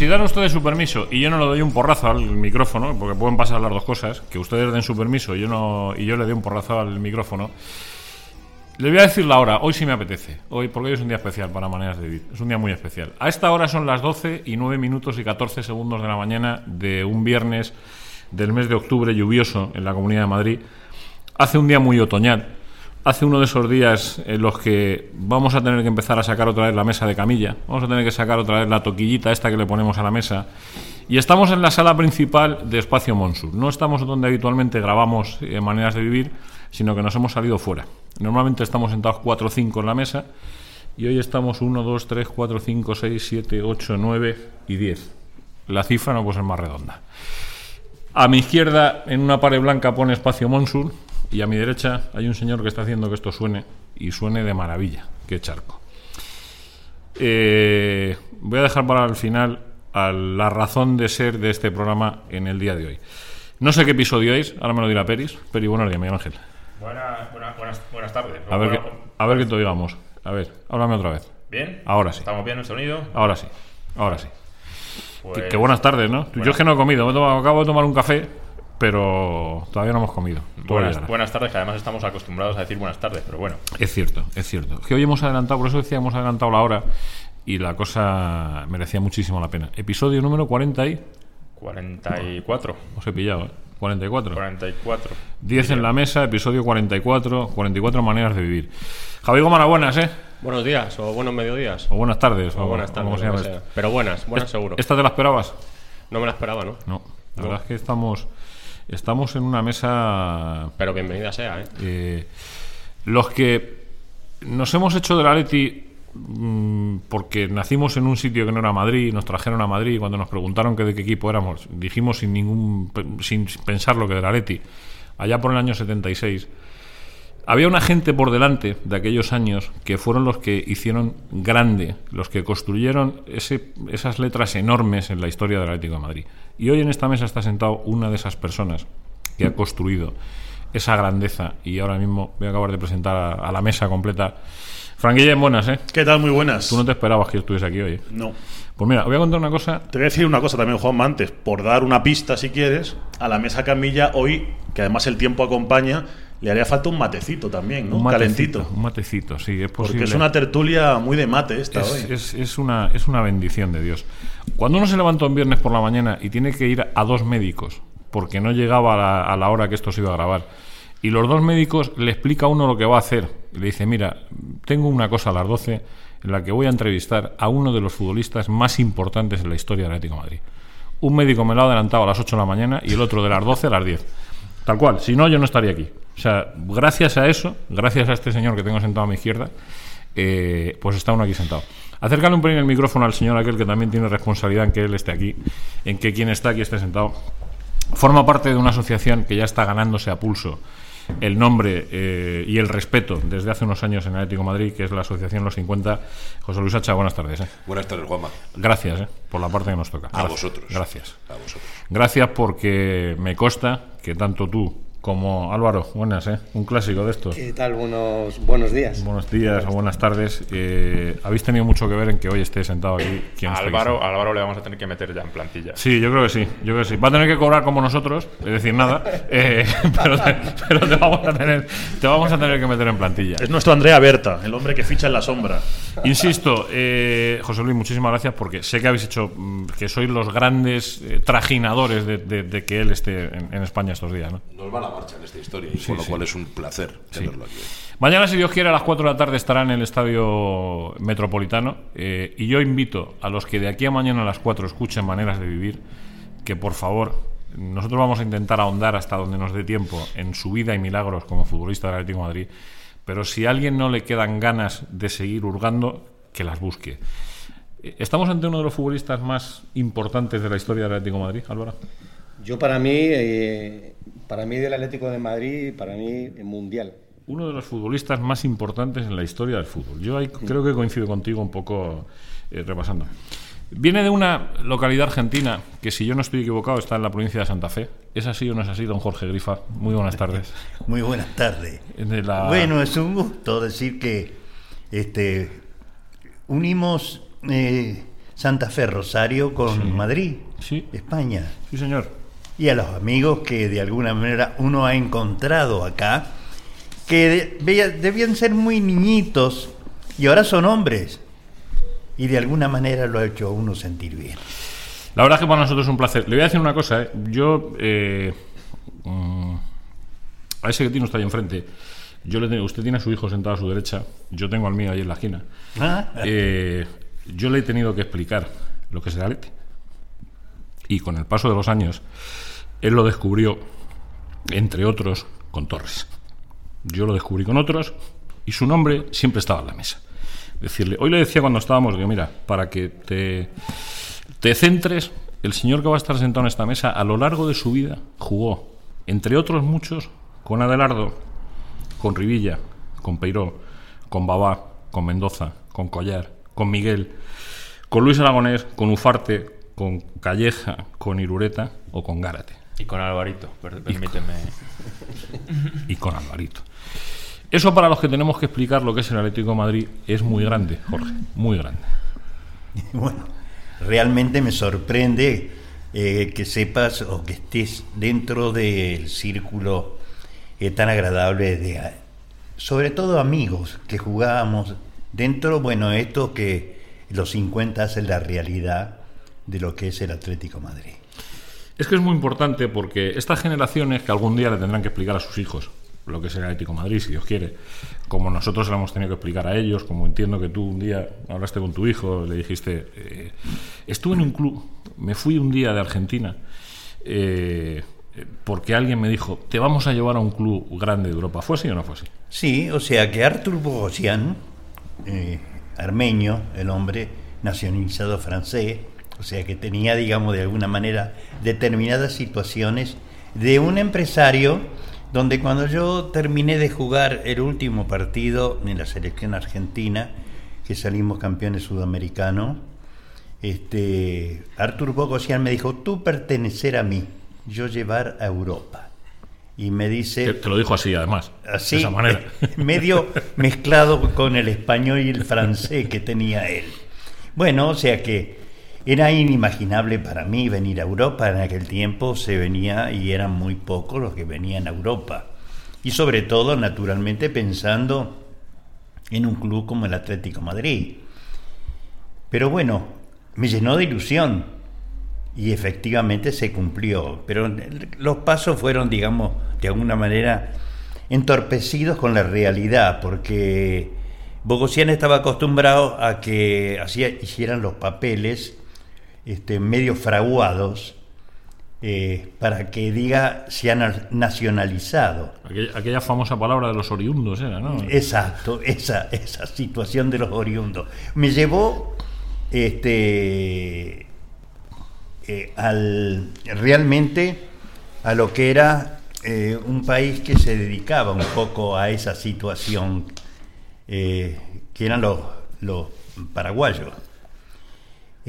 si dan, ustedes su permiso y yo no le doy un porrazo al micrófono, porque pueden pasar las dos cosas, que ustedes den su permiso y yo, no, y yo le doy un porrazo al micrófono, les voy a decir la hora. Hoy sí me apetece. Hoy, porque hoy es un día especial para Maneras de Vivir. Es un día muy especial. A esta hora son las 12 y 9 minutos y 14 segundos de la mañana de un viernes del mes de octubre lluvioso en la Comunidad de Madrid. Hace un día muy otoñal. Hace uno de esos días en los que vamos a tener que empezar a sacar otra vez la mesa de camilla. Vamos a tener que sacar otra vez la toquillita esta que le ponemos a la mesa. Y estamos en la sala principal de Espacio Monsur. No estamos donde habitualmente grabamos eh, Maneras de Vivir, sino que nos hemos salido fuera. Normalmente estamos sentados 4 o 5 en la mesa y hoy estamos 1, 2, 3, 4, 5, 6, 7, 8, 9 y 10. La cifra no puede ser más redonda. A mi izquierda, en una pared blanca, pone espacio Monsur y a mi derecha hay un señor que está haciendo que esto suene y suene de maravilla. Qué charco. Eh, voy a dejar para el final a la razón de ser de este programa en el día de hoy. No sé qué episodio es, ahora me lo dirá Peris. Peri, buenos días, Miguel Ángel. Buenas, buenas, buenas, buenas tardes. A ver, Bueno, qué, a ver qué te digamos. A ver, háblame otra vez. ¿Bien? Ahora sí. ¿Estamos bien en el sonido? Ahora sí. Ahora sí. Pues, Que, que buenas tardes, ¿no? Yo es que no he comido. Me acabo de tomar un café, pero todavía no hemos comido. Buenas, buenas tardes, que además estamos acostumbrados a decir buenas tardes, pero bueno. Es cierto, es cierto. Que hoy hemos adelantado, por eso decía, hemos adelantado la hora y la cosa merecía muchísimo la pena. Episodio número 40 y... 44. Os he pillado, ¿eh? 44. 44. 10 en la mesa, episodio 44, 44 maneras de vivir. Javi Gómara, buenas, ¿eh? Buenos días o buenos mediodías. O buenas tardes. O buenas o tardes. que esto. sea. Pero buenas, buenas seguro. ¿Esta te la esperabas? No me la esperaba, ¿no? No. La No. verdad es que estamos, estamos en una mesa Pero bienvenida sea, ¿eh? Eh, los que nos hemos hecho de la Leti mm, porque nacimos en un sitio que no era Madrid, nos trajeron a Madrid y cuando nos preguntaron que de qué equipo éramos, dijimos sin ningún sin pensar lo que de la Leti, allá por el año 76. Había una gente por delante de aquellos años que fueron los que hicieron grande, los que construyeron ese- esas letras enormes en la historia del Atlético de Madrid. Y hoy en esta mesa está sentado una de esas personas que ha construido esa grandeza. Y ahora mismo voy a acabar de presentar a, a la mesa completa. Franquilla en buenas, ¿eh? ¿Qué tal? Muy buenas. Tú no te esperabas que yo estuviese aquí hoy. ¿eh? No. Pues mira, voy a contar una cosa. Te voy a decir una cosa también, Juanma, antes, por dar una pista, si quieres, a la mesa Camilla hoy, que además el tiempo acompaña, le haría falta un matecito también, ¿no? Un Calentito. Un matecito, sí, es posible. Porque es una tertulia muy de mate esta Es, hoy. es- es una, es una bendición de Dios. Cuando uno se levanta un viernes por la mañana y tiene que ir a dos médicos porque no llegaba a la, a la hora que esto se iba a grabar, y los dos médicos le explica a uno lo que va a hacer, y le dice, mira, tengo una cosa a las 12 en la que voy a entrevistar a uno de los futbolistas más importantes en la historia del Atlético de Madrid. Un médico me lo ha adelantado a las 8 de la mañana y el otro de las 12 a las 10. Tal cual, si no, yo no estaría aquí. O sea, gracias a eso, gracias a este señor que tengo sentado a mi izquierda, eh, pues está uno aquí sentado. Acércale un pelín el micrófono al señor aquel que también tiene responsabilidad en que él esté aquí, en que quien está aquí esté sentado. Forma parte de una asociación que ya está ganándose a pulso el nombre eh, y el respeto desde hace unos años en Atlético de Madrid, que es la Asociación Los 50. José Luis Hacha, buenas tardes. eh. Buenas tardes, Juanma. Gracias eh, por la parte que nos toca. A Gracias. vosotros. Gracias. A vosotros. Gracias porque me consta que tanto tú como Álvaro, buenas, ¿eh? un clásico de estos. ¿Qué tal? Buenos, buenos días. Buenos días o buenas tardes. Eh, Habéis tenido mucho que ver en que hoy esté sentado aquí. A aquí Álvaro, a Álvaro le vamos a tener que meter ya en plantilla. Sí, yo creo que sí, yo creo que sí. Va a tener que cobrar como nosotros, es decir, nada, eh, pero, te, pero te vamos a tener, te vamos a tener que meter en plantilla. Es nuestro Andrea Berta, el hombre que ficha en la sombra. Insisto, eh, José Luis, muchísimas gracias porque sé que habéis hecho, mm, que sois los grandes eh, trajinadores de, de- de que él esté en, en España estos días, ¿no? Nos va la marcha en esta historia, y Sí, con lo sí. cual es un placer tenerlo aquí. Mañana, si Dios quiere, a las 4 de la tarde estará en el Estadio Metropolitano. eh, y yo invito a los que de aquí a mañana a las 4 escuchen Maneras de Vivir, que por favor, nosotros vamos a intentar ahondar hasta donde nos dé tiempo en su vida y milagros como futbolista del Atlético de Madrid. Pero si a alguien no le quedan ganas de seguir hurgando, que las busque. Eh, ¿Estamos ante uno de los futbolistas más importantes de la historia del Atlético de Madrid, Álvaro? Yo para mí, eh, para mí del Atlético de Madrid, para mí mundial. uno de los futbolistas más importantes en la historia del fútbol. Yo ahí creo que coincido contigo un poco eh, repasando. Viene de una localidad argentina que, si yo no estoy equivocado, está en la provincia de Santa Fe. ¿Es así o no es así, don Jorge Grifa? Muy buenas tardes. Muy buenas tardes. La- Bueno, es un gusto decir que este, unimos eh, Santa Fe Rosario con Madrid, Sí. España. Sí, señor. Y a los amigos que de alguna manera uno ha encontrado acá, que debían ser muy niñitos y ahora son hombres. Y de alguna manera lo ha hecho uno sentir bien. La verdad es que para nosotros es un placer. Le voy a decir una cosa, ¿eh? Yo, eh, mm, a ese que tiene usted ahí enfrente, yo le tengo- usted tiene a su hijo sentado a su derecha, yo tengo al mío ahí en la esquina. Ah, Eh, yo le he tenido que explicar lo que es el Atleti. Y con el paso de los años, él lo descubrió, entre otros, con Torres. Yo lo descubrí con otros y su nombre siempre estaba en la mesa. Decirle, hoy le decía cuando estábamos, que mira, para que te, te centres, el señor que va a estar sentado en esta mesa a lo largo de su vida jugó, entre otros muchos, con Adelardo, con Rivilla, con Peiró, con Babá, con Mendoza, con Collar, con Miguel, con Luis Aragonés, con Ufarte, con Calleja, con Irureta o con Gárate Y con Alvarito, per- permíteme. y con Alvarito. Eso para los que tenemos que explicar lo que es el Atlético de Madrid es muy grande, Jorge, muy grande. Bueno, realmente me sorprende eh, que sepas o que estés dentro del círculo eh, tan agradable de, sobre todo amigos que jugábamos dentro, bueno, esto que los 50 hacen la realidad de lo que es el Atlético Madrid. Es que es muy importante porque estas generaciones que algún día le tendrán que explicar a sus hijos lo que es el Atlético Madrid, si Dios quiere, como nosotros le hemos tenido que explicar a ellos, como entiendo que tú un día hablaste con tu hijo, le dijiste, eh, estuve en un club, me fui un día de Argentina, eh, porque alguien me dijo, te vamos a llevar a un club grande de Europa. ¿Fue así o no fue así? Sí, o sea que Artur Bogosian, eh, armenio, el hombre nacionalizado francés, o sea que tenía, digamos, de alguna manera determinadas situaciones de un empresario donde cuando yo terminé de jugar el último partido en la selección argentina, que salimos campeones sudamericanos, este, Artur Bogosian me dijo, tú pertenecer a mí, yo llevar a Europa. Y me dice... Te, lo dijo así, además, Así, de esa manera. medio mezclado con el español y el francés que tenía él. Bueno, o sea que era inimaginable para mí venir a Europa. En aquel tiempo se venía y eran muy pocos los que venían a Europa. Y sobre todo, naturalmente, pensando en un club como el Atlético Madrid. Pero bueno, me llenó de ilusión y efectivamente se cumplió. Pero los pasos fueron, digamos, de alguna manera entorpecidos con la realidad, porque Bogosian estaba acostumbrado a que hacía, hicieran los papeles este, medio fraguados eh, para que diga se han nacionalizado. Aquella, aquella famosa palabra de los oriundos era, ¿no? Exacto, esa, esa situación de los oriundos. Me llevó este, eh, al, realmente a lo que era eh, un país que se dedicaba un poco a esa situación, que eran los, los paraguayos.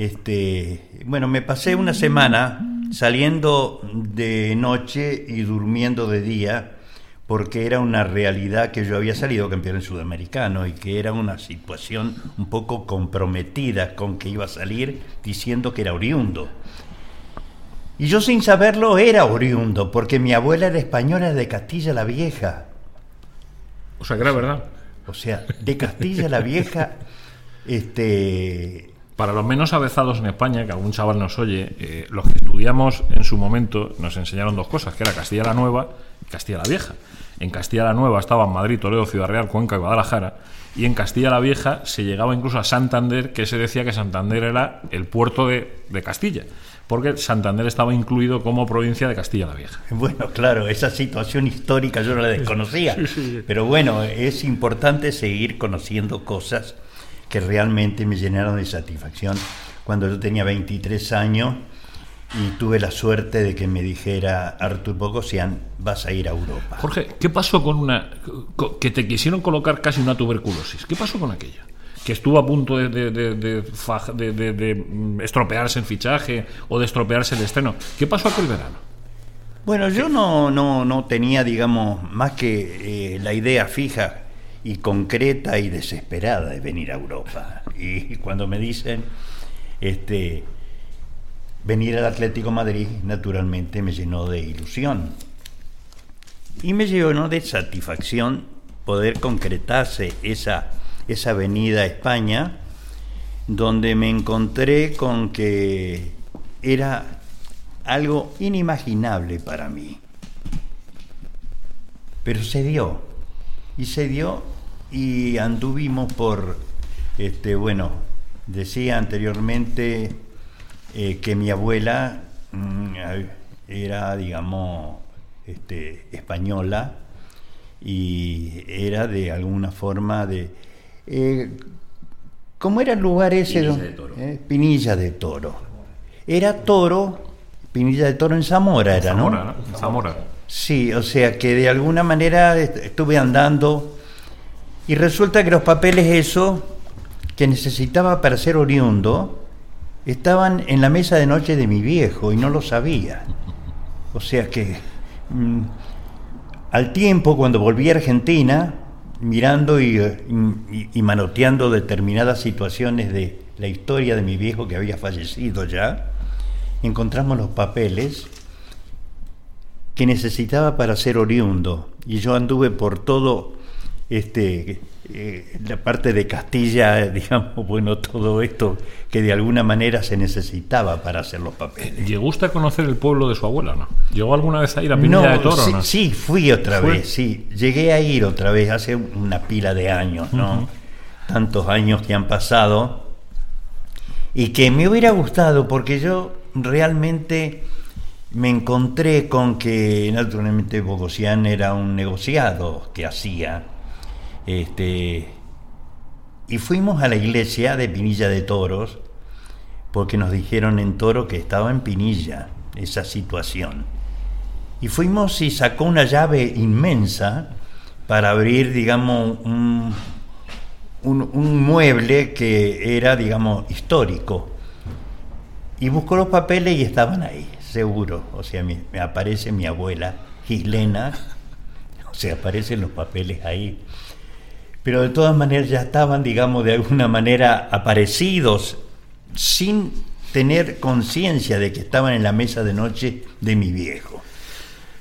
Este, bueno, me pasé una semana saliendo de noche y durmiendo de día porque era una realidad que yo había salido campeón sudamericano y que era una situación un poco comprometida con que iba a salir diciendo que era oriundo. Y yo sin saberlo era oriundo, porque mi abuela era española de Castilla la Vieja. O sea, que era verdad. O sea, de Castilla la Vieja, este, Para los menos avezados en España, que algún chaval nos oye, eh, los que estudiamos en su momento nos enseñaron dos cosas, que era Castilla la Nueva y Castilla la Vieja. En Castilla la Nueva estaban Madrid, Toledo, Ciudad Real, Cuenca y Guadalajara, y en Castilla la Vieja se llegaba incluso a Santander, que se decía que Santander era el puerto de, de Castilla, porque Santander estaba incluido como provincia de Castilla la Vieja. Bueno, claro, esa situación histórica yo no la desconocía, pero bueno, es importante seguir conociendo cosas que realmente me llenaron de satisfacción cuando yo tenía 23 años y tuve la suerte de que me dijera Artur Bogosian, vas a ir a Europa. Jorge, ¿qué pasó con una... que te quisieron colocar casi una tuberculosis? ¿Qué pasó con aquella? Que estuvo a punto de, estropearse el fichaje o de estropearse el estreno. ¿Qué pasó aquel verano? Bueno, yo no, no, no tenía, digamos, más que eh, la idea fija y concreta y desesperada de venir a Europa. Y cuando me dicen, este, venir al Atlético Madrid naturalmente me llenó de ilusión. Y me llenó de satisfacción poder concretarse esa, esa venida a España, donde me encontré con que era algo inimaginable para mí. Pero se dio, y se dio, y anduvimos por, este, bueno, decía anteriormente eh, que mi abuela mm, era, digamos, este, española y era de alguna forma de... eh, ¿Cómo era el lugar ese? Pinilla de Toro. eh, Pinilla de Toro. Era Toro, Pinilla de Toro en Zamora era, ¿no? Zamora, ¿no? Zamora. Sí, o sea que de alguna manera est- estuve andando y resulta que los papeles eso que necesitaba para ser oriundo estaban en la mesa de noche de mi viejo y no lo sabía. O sea que mm, al tiempo cuando volví a Argentina, mirando eh, y manoteando determinadas situaciones de la historia de mi viejo que había fallecido ya, encontramos los papeles que necesitaba para ser oriundo. Y yo anduve por todo este eh, la parte de Castilla, digamos, bueno, todo esto que de alguna manera se necesitaba para hacer los papeles. ¿Llegó usted a conocer el pueblo de su abuela, no? ¿Llegó alguna vez a ir a Pinilla de Toro, sí, no? sí, fui otra ¿Fue? vez, sí. Llegué a ir otra vez hace una pila de años, ¿no? Tantos años que han pasado. Y que me hubiera gustado porque yo realmente me encontré con que naturalmente Bogosian era un negociado que hacía. Este, y fuimos a la iglesia de Pinilla de Toros porque nos dijeron en Toro que estaba en Pinilla esa situación. Y fuimos y sacó una llave inmensa para abrir, digamos, un, un- un mueble que era, digamos, histórico. Y buscó los papeles y estaban ahí, seguro. O sea, me, me aparece mi abuela, Gislena, o sea, aparecen los papeles ahí. Pero de todas maneras ya estaban, digamos, de alguna manera aparecidos sin tener conciencia de que estaban en la mesa de noche de mi viejo.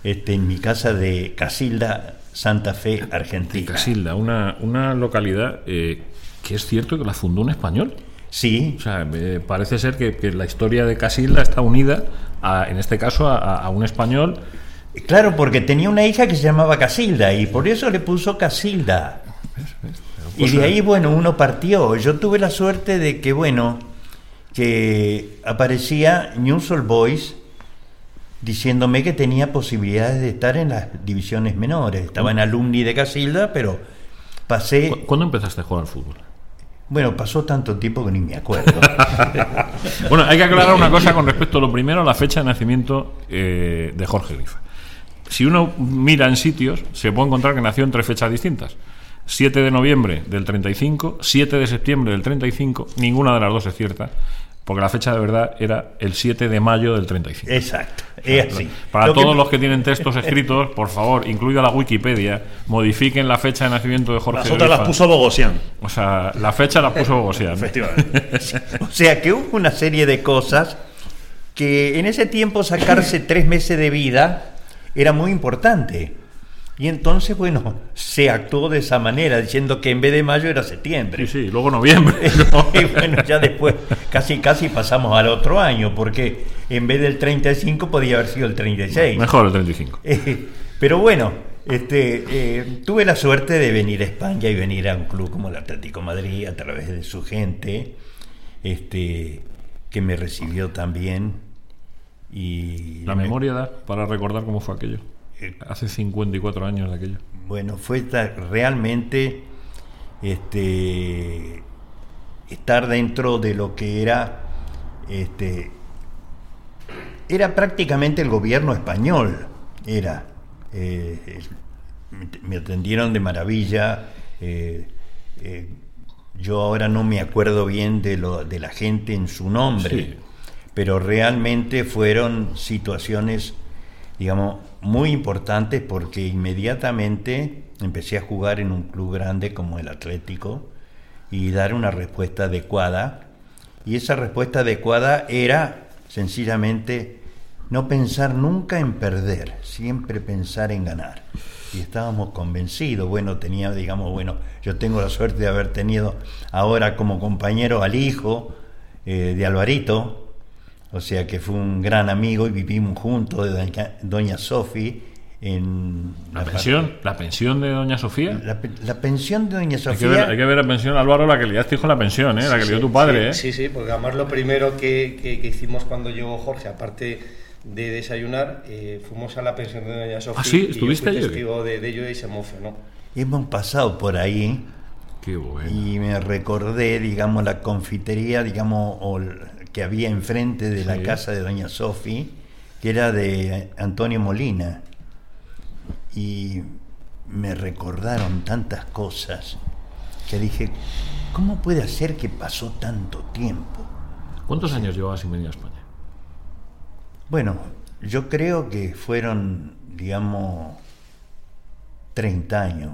Este, en mi casa de Casilda, Santa Fe, Argentina. Casilda, una, una localidad eh, que es cierto que la fundó un español. Sí, O sea, eh, parece ser que, que la historia de Casilda está unida, a, en este caso, a, un español. claro, porque tenía una hija que se llamaba Casilda y por eso le puso Casilda. Y de ahí, bueno, uno partió. Yo tuve la suerte de que, bueno, que aparecía News All Boys diciéndome que tenía posibilidades de estar en las divisiones menores. Estaba en alumni de Casilda, pero pasé... ¿Cu- ¿Cuándo empezaste a jugar al fútbol? Bueno, pasó tanto tiempo que ni me acuerdo. Bueno, hay que aclarar una cosa con respecto a lo primero, la fecha de nacimiento eh, de Jorge Grifa. Si uno mira en sitios, se puede encontrar que nació en tres fechas distintas. 7 de noviembre del 35, 7 de septiembre del 35, ninguna de las dos es cierta, porque la fecha de verdad era el 7 de mayo del 35. Exacto, es así. Para Lo que- todos los que tienen textos escritos, por favor, incluida la Wikipedia, modifiquen la fecha de nacimiento de Jorge Las otras las puso Bogosian. O sea, la fecha la puso Bogosian. Efectivamente. O sea que hubo una serie de cosas que en ese tiempo sacarse tres meses de vida era muy importante. Y entonces, bueno, se actuó de esa manera, diciendo que en vez de mayo era septiembre. Sí, sí, luego noviembre. y bueno, ya después casi casi pasamos al otro año, porque en vez del 35 podía haber sido el 36. Mejor el 35. Eh, pero bueno, este, eh, tuve la suerte de venir a España y venir a un club como el Atlético Madrid a través de su gente, este, que me recibió también. Y La me- memoria da para recordar cómo fue aquello. Hace 54 años de aquello. Bueno, fue realmente este, estar dentro de lo que era, este, era prácticamente el gobierno español, era. eh, me- me atendieron de maravilla. eh, eh, yo ahora no me acuerdo bien de, lo, de la gente en su nombre, Sí. pero realmente fueron situaciones digamos, muy importantes porque inmediatamente empecé a jugar en un club grande como el Atlético y dar una respuesta adecuada Y esa respuesta adecuada era sencillamente no pensar nunca en perder, siempre pensar en ganar. Y estábamos convencidos, bueno, tenía, digamos, bueno, yo tengo la suerte de haber tenido ahora como compañero al hijo eh, de Alvarito, o sea que fue un gran amigo y vivimos juntos de doña, doña Sofi en La pensión, la pensión de Doña Sofía. La, la pensión de doña Hay Sofía. que, ver, hay que ver la pensión, Álvaro, la que liaste con la pensión, ¿eh? la que Sí, lió tu sí, padre. ¿eh? Sí, sí, porque además lo primero que, que- que hicimos cuando llegó Jorge, aparte de desayunar, eh, fuimos a la pensión de Doña Sofía. Ah, sí, y yo ¿estuviste fui testigo de, de ello y se emocionó. Hemos pasado por ahí Qué bueno. y me recordé, digamos, la confitería, digamos, o el- que había enfrente de la casa de doña Sofi, que era de Antonio Molina. Y me recordaron tantas cosas que dije, ¿cómo puede ser que pasó tanto tiempo? ¿Cuántos años llevabas sin venir a España? Bueno, yo creo que fueron, digamos, 30 años.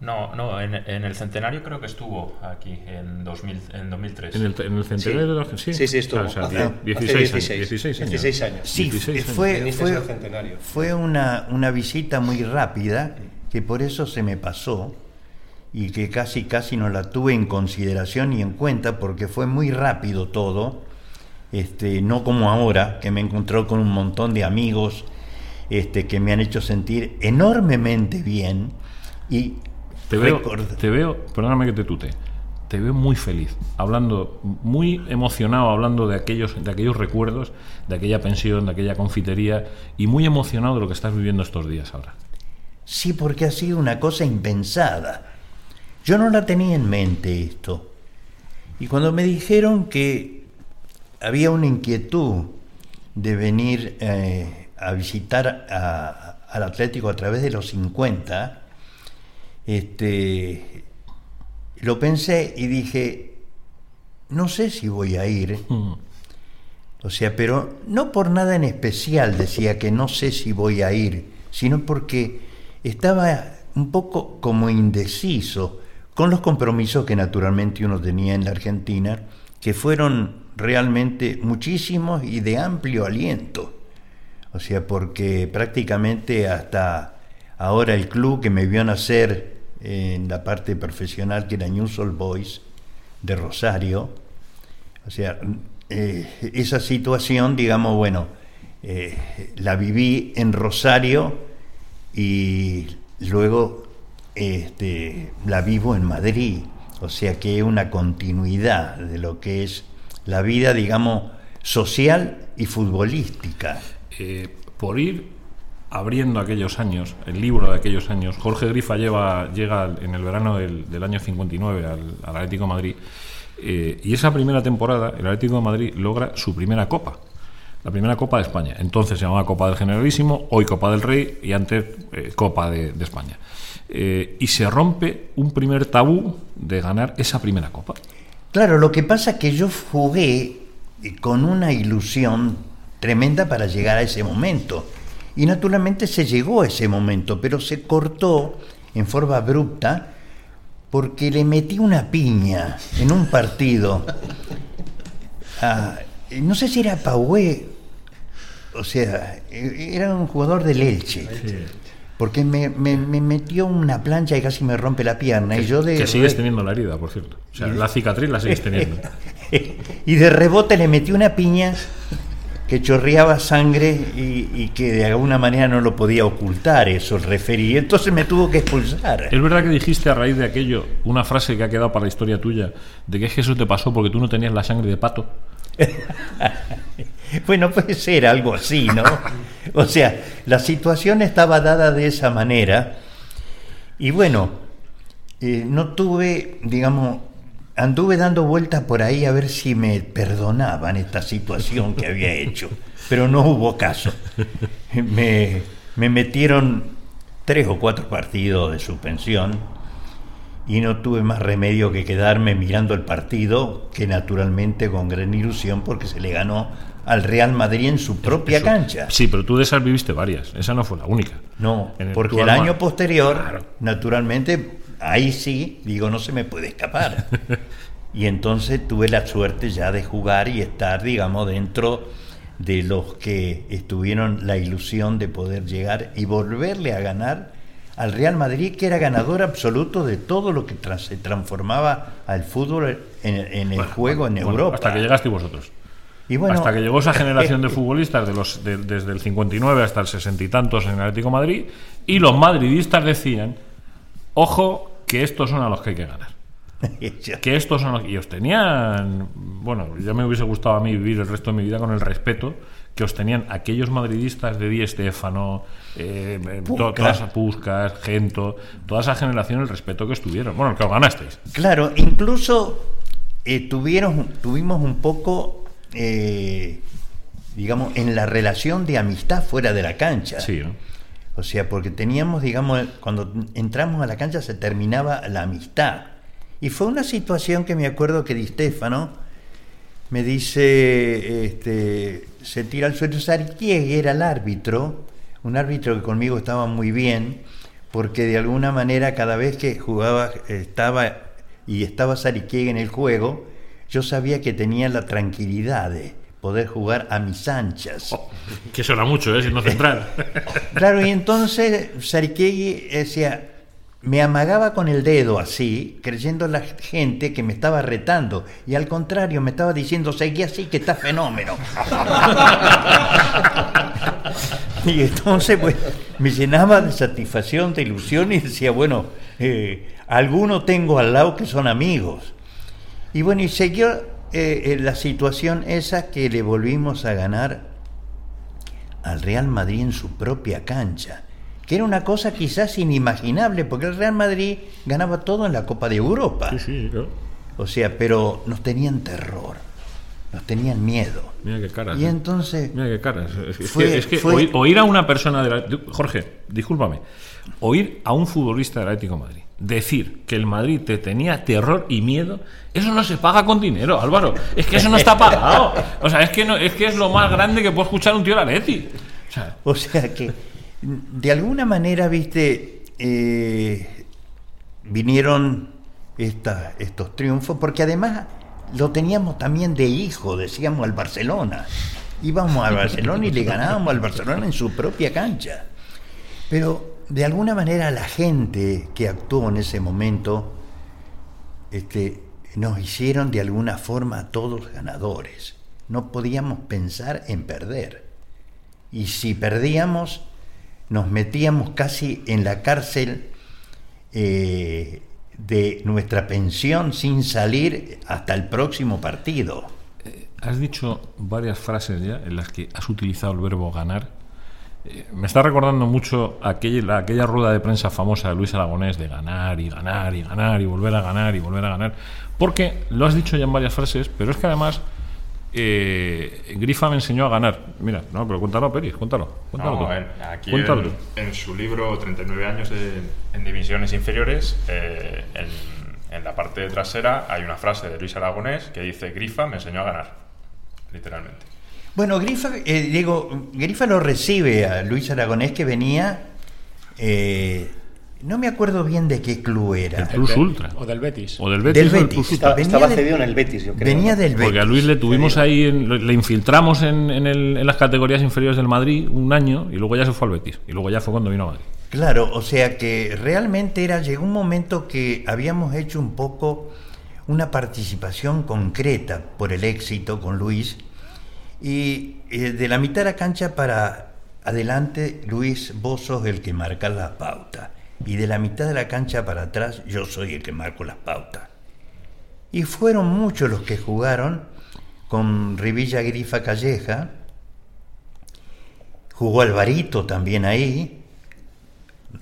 No, no, en, en el centenario creo que estuvo aquí en, 2000, en 2003. En el, en el centenario de la sí. Sí, sí, estuvo. O sea, o Hace- sea, hace 16, 16, años. 16 años. 16 años. Sí, 16 años. fue, fue, fue una, una visita muy rápida que por eso se me pasó y que casi casi no la tuve en consideración ni en cuenta porque fue muy rápido todo, este, no como ahora que me he encontrado con un montón de amigos este, que me han hecho sentir enormemente bien y Te veo, record- te veo, perdóname que te tute, te veo muy feliz, hablando, muy emocionado, hablando de aquellos, de aquellos recuerdos, de aquella pensión, de aquella confitería, y muy emocionado de lo que estás viviendo estos días ahora. Sí, porque ha sido una cosa impensada. Yo no la tenía en mente esto. Y cuando me dijeron que había una inquietud de venir eh, a visitar a- al Atlético a través de los 50, este, lo pensé y dije, no sé si voy a ir. Mm. O sea, pero no por nada en especial decía que no sé si voy a ir, sino porque estaba un poco como indeciso con los compromisos que naturalmente uno tenía en la Argentina, que fueron realmente muchísimos y de amplio aliento. O sea, porque prácticamente hasta ahora el club que me vio nacer en la parte profesional, que era News All Boys de Rosario, o sea, eh, esa situación, digamos, bueno, eh, la viví en Rosario y luego este, la vivo en Madrid. O sea que es una continuidad de lo que es la vida, digamos, social y futbolística. Eh, por ir abriendo aquellos años, el libro de aquellos años, Jorge Grifa lleva, llega en el verano del, del año 59 al, al Atlético Madrid eh, y esa primera temporada el Atlético de Madrid logra su primera copa, la primera Copa de España. Entonces se llamaba Copa del Generalísimo, hoy Copa del Rey y antes eh, Copa de, España. Eh, y se rompe un primer tabú de ganar esa primera copa. Claro, lo que pasa es que yo jugué con una ilusión tremenda para llegar a ese momento. Y naturalmente se llegó a ese momento, pero se cortó en forma abrupta porque le metí una piña en un partido. a- no sé si era Paué, o sea, era un jugador del Elche. Porque me, me- me metió una plancha y casi me rompe la pierna. y yo de Que sigues teniendo la herida, por cierto. O sea, la cicatriz la sigues teniendo. y de rebote le metí una piña que chorreaba sangre y, y que de alguna manera no lo podía ocultar eso el referí. Entonces me tuvo que expulsar. ¿Es verdad que dijiste a raíz de aquello una frase que ha quedado para la historia tuya de que es que eso te pasó porque tú no tenías la sangre de pato? Bueno, puede ser algo así, ¿no? O sea, la situación estaba dada de esa manera y bueno, eh, no tuve, digamos, anduve dando vueltas por ahí a ver si me perdonaban esta situación que había hecho, pero no hubo caso. Me, me metieron tres o cuatro partidos de suspensión y no tuve más remedio que quedarme mirando el partido, que naturalmente con gran ilusión porque se le ganó al Real Madrid en su propia Eso- cancha. Sí, pero tú de esas viviste varias. Esa no fue la única. No, el- porque el año posterior, Claro. naturalmente, ahí sí, digo, no se me puede escapar. Y entonces tuve la suerte ya de jugar y estar, digamos, dentro de los que estuvieron la ilusión de poder llegar y volverle a ganar al Real Madrid, que era ganador absoluto de todo lo que tra- se transformaba al fútbol en, en el juego en Bueno, Europa. Hasta que llegasteis vosotros. Y bueno, hasta que llegó esa generación de futbolistas de los, de- desde el 59 hasta el 60 y tantos en el Atlético de Madrid y los madridistas decían, ojo, que estos son a los que hay que ganar. Que estos son los y os tenían, bueno, ya me hubiese gustado a mí vivir el resto de mi vida con el respeto que os tenían aquellos madridistas de Di Stéfano, eh, eh, Puskás. todas esas Puskas, Gento, toda esa generación, el respeto que estuvieron. Bueno, que os ganasteis. Claro, incluso eh, tuvieron, tuvimos un poco, eh, digamos, en la relación de amistad fuera de la cancha. Sí, ¿no? O sea, porque teníamos, digamos, cuando entramos a la cancha se terminaba la amistad. Y fue una situación que me acuerdo que Di Stefano me dice, este, se tira al suelo Sarkieg, era el árbitro, un árbitro que conmigo estaba muy bien, porque de alguna manera cada vez que jugaba, estaba y estaba Sarkieg en el juego, yo sabía que tenía la tranquilidad de poder jugar a mis anchas. Que suena mucho, ¿eh? Si no central. Claro, y entonces Sarikegi decía, me amagaba con el dedo así, creyendo la gente que me estaba retando, y al contrario me estaba diciendo, seguí así que está fenómeno. y entonces pues me llenaba de satisfacción, de ilusión y decía, bueno, eh, algunos tengo al lado que son amigos. Y bueno, y siguió eh, eh, la situación esa que le volvimos a ganar al Real Madrid en su propia cancha, que era una cosa quizás inimaginable, porque el Real Madrid ganaba todo en la Copa de Europa. Sí, sí. O sea, pero nos tenían terror, nos tenían miedo. Mira qué caras. Y ¿eh? entonces, Mira qué caras. Es, Fue- que, es que fue- oír, oír a una persona de la- Jorge, discúlpame. Oír a un futbolista del Atlético de Madrid decir que el Madrid te tenía terror y miedo, eso no se paga con dinero, Álvaro. Es que eso no está pagado. O sea, es que, no, es, que es lo más grande que puede escuchar un tío de Atleti. O sea, o sea que de alguna manera, viste, eh, vinieron estos triunfos, porque además lo teníamos también de hijo, decíamos al Barcelona. Íbamos al Barcelona y le ganábamos al Barcelona en su propia cancha. Pero de alguna manera la gente que actuó en ese momento este, nos hicieron de alguna forma todos ganadores. No podíamos pensar en perder. Y si perdíamos, nos metíamos casi en la cárcel eh, de nuestra pensión sin salir hasta el próximo partido. has dicho varias frases ya en las que has utilizado el verbo ganar. Eh, Me está recordando mucho aquella, aquella rueda de prensa famosa de Luis Aragonés de ganar y ganar y ganar y volver a ganar y volver a ganar. Porque lo has dicho ya en varias frases, pero es que además eh, Grifa me enseñó a ganar. Mira, no, pero cuéntalo, Peris, cuéntalo. cuéntalo No, tú. en, aquí Cuéntalo en, tú. en su libro 39 años de- en divisiones inferiores, eh, en, en la parte trasera hay una frase de Luis Aragonés que dice, Grifa me enseñó a ganar, literalmente. Bueno, Grifa, eh, digo, Grifa lo recibe a Luis Aragonés que venía, eh, no me acuerdo bien de qué club era. El Plus Ultra. O del Betis. O del Betis. Del Betis. Plus Ultra. Estaba, Venía estaba del- cedido en el Betis, yo creo. Venía del Betis. Porque a Luis le tuvimos ahí, en- le le infiltramos en, en el- en las categorías inferiores del Madrid un año y luego ya se fue al Betis. Y luego ya fue cuando vino a Madrid. Claro, o sea que realmente era, llegó un momento que habíamos hecho un poco una participación concreta por el éxito con Luis y eh, de la mitad de la cancha para adelante Luis vos sos el que marca la pauta y de la mitad de la cancha para atrás yo soy el que marco las pautas. Y fueron muchos los que jugaron con Rivilla Grifa Calleja, jugó Alvarito también ahí,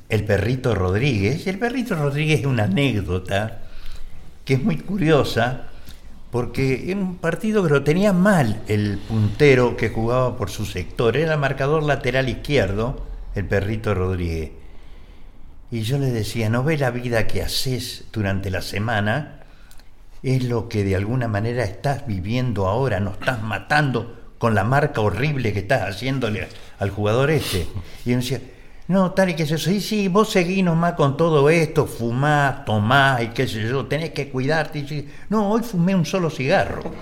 el perrito Rodríguez. Y el perrito Rodríguez es una anécdota que es muy curiosa, porque en un partido que lo tenía mal el puntero que jugaba por su sector, era marcador lateral izquierdo, el perrito Rodríguez. Y yo le decía, no ve la vida que haces durante la semana, es lo que de alguna manera estás viviendo ahora, no estás matando con la marca horrible que estás haciéndole al jugador este. Y él decía, No, tal y que se sí, sí, vos seguís nomás con todo esto, fumás, tomás y qué sé yo, tenés que cuidarte. No, hoy fumé un solo cigarro.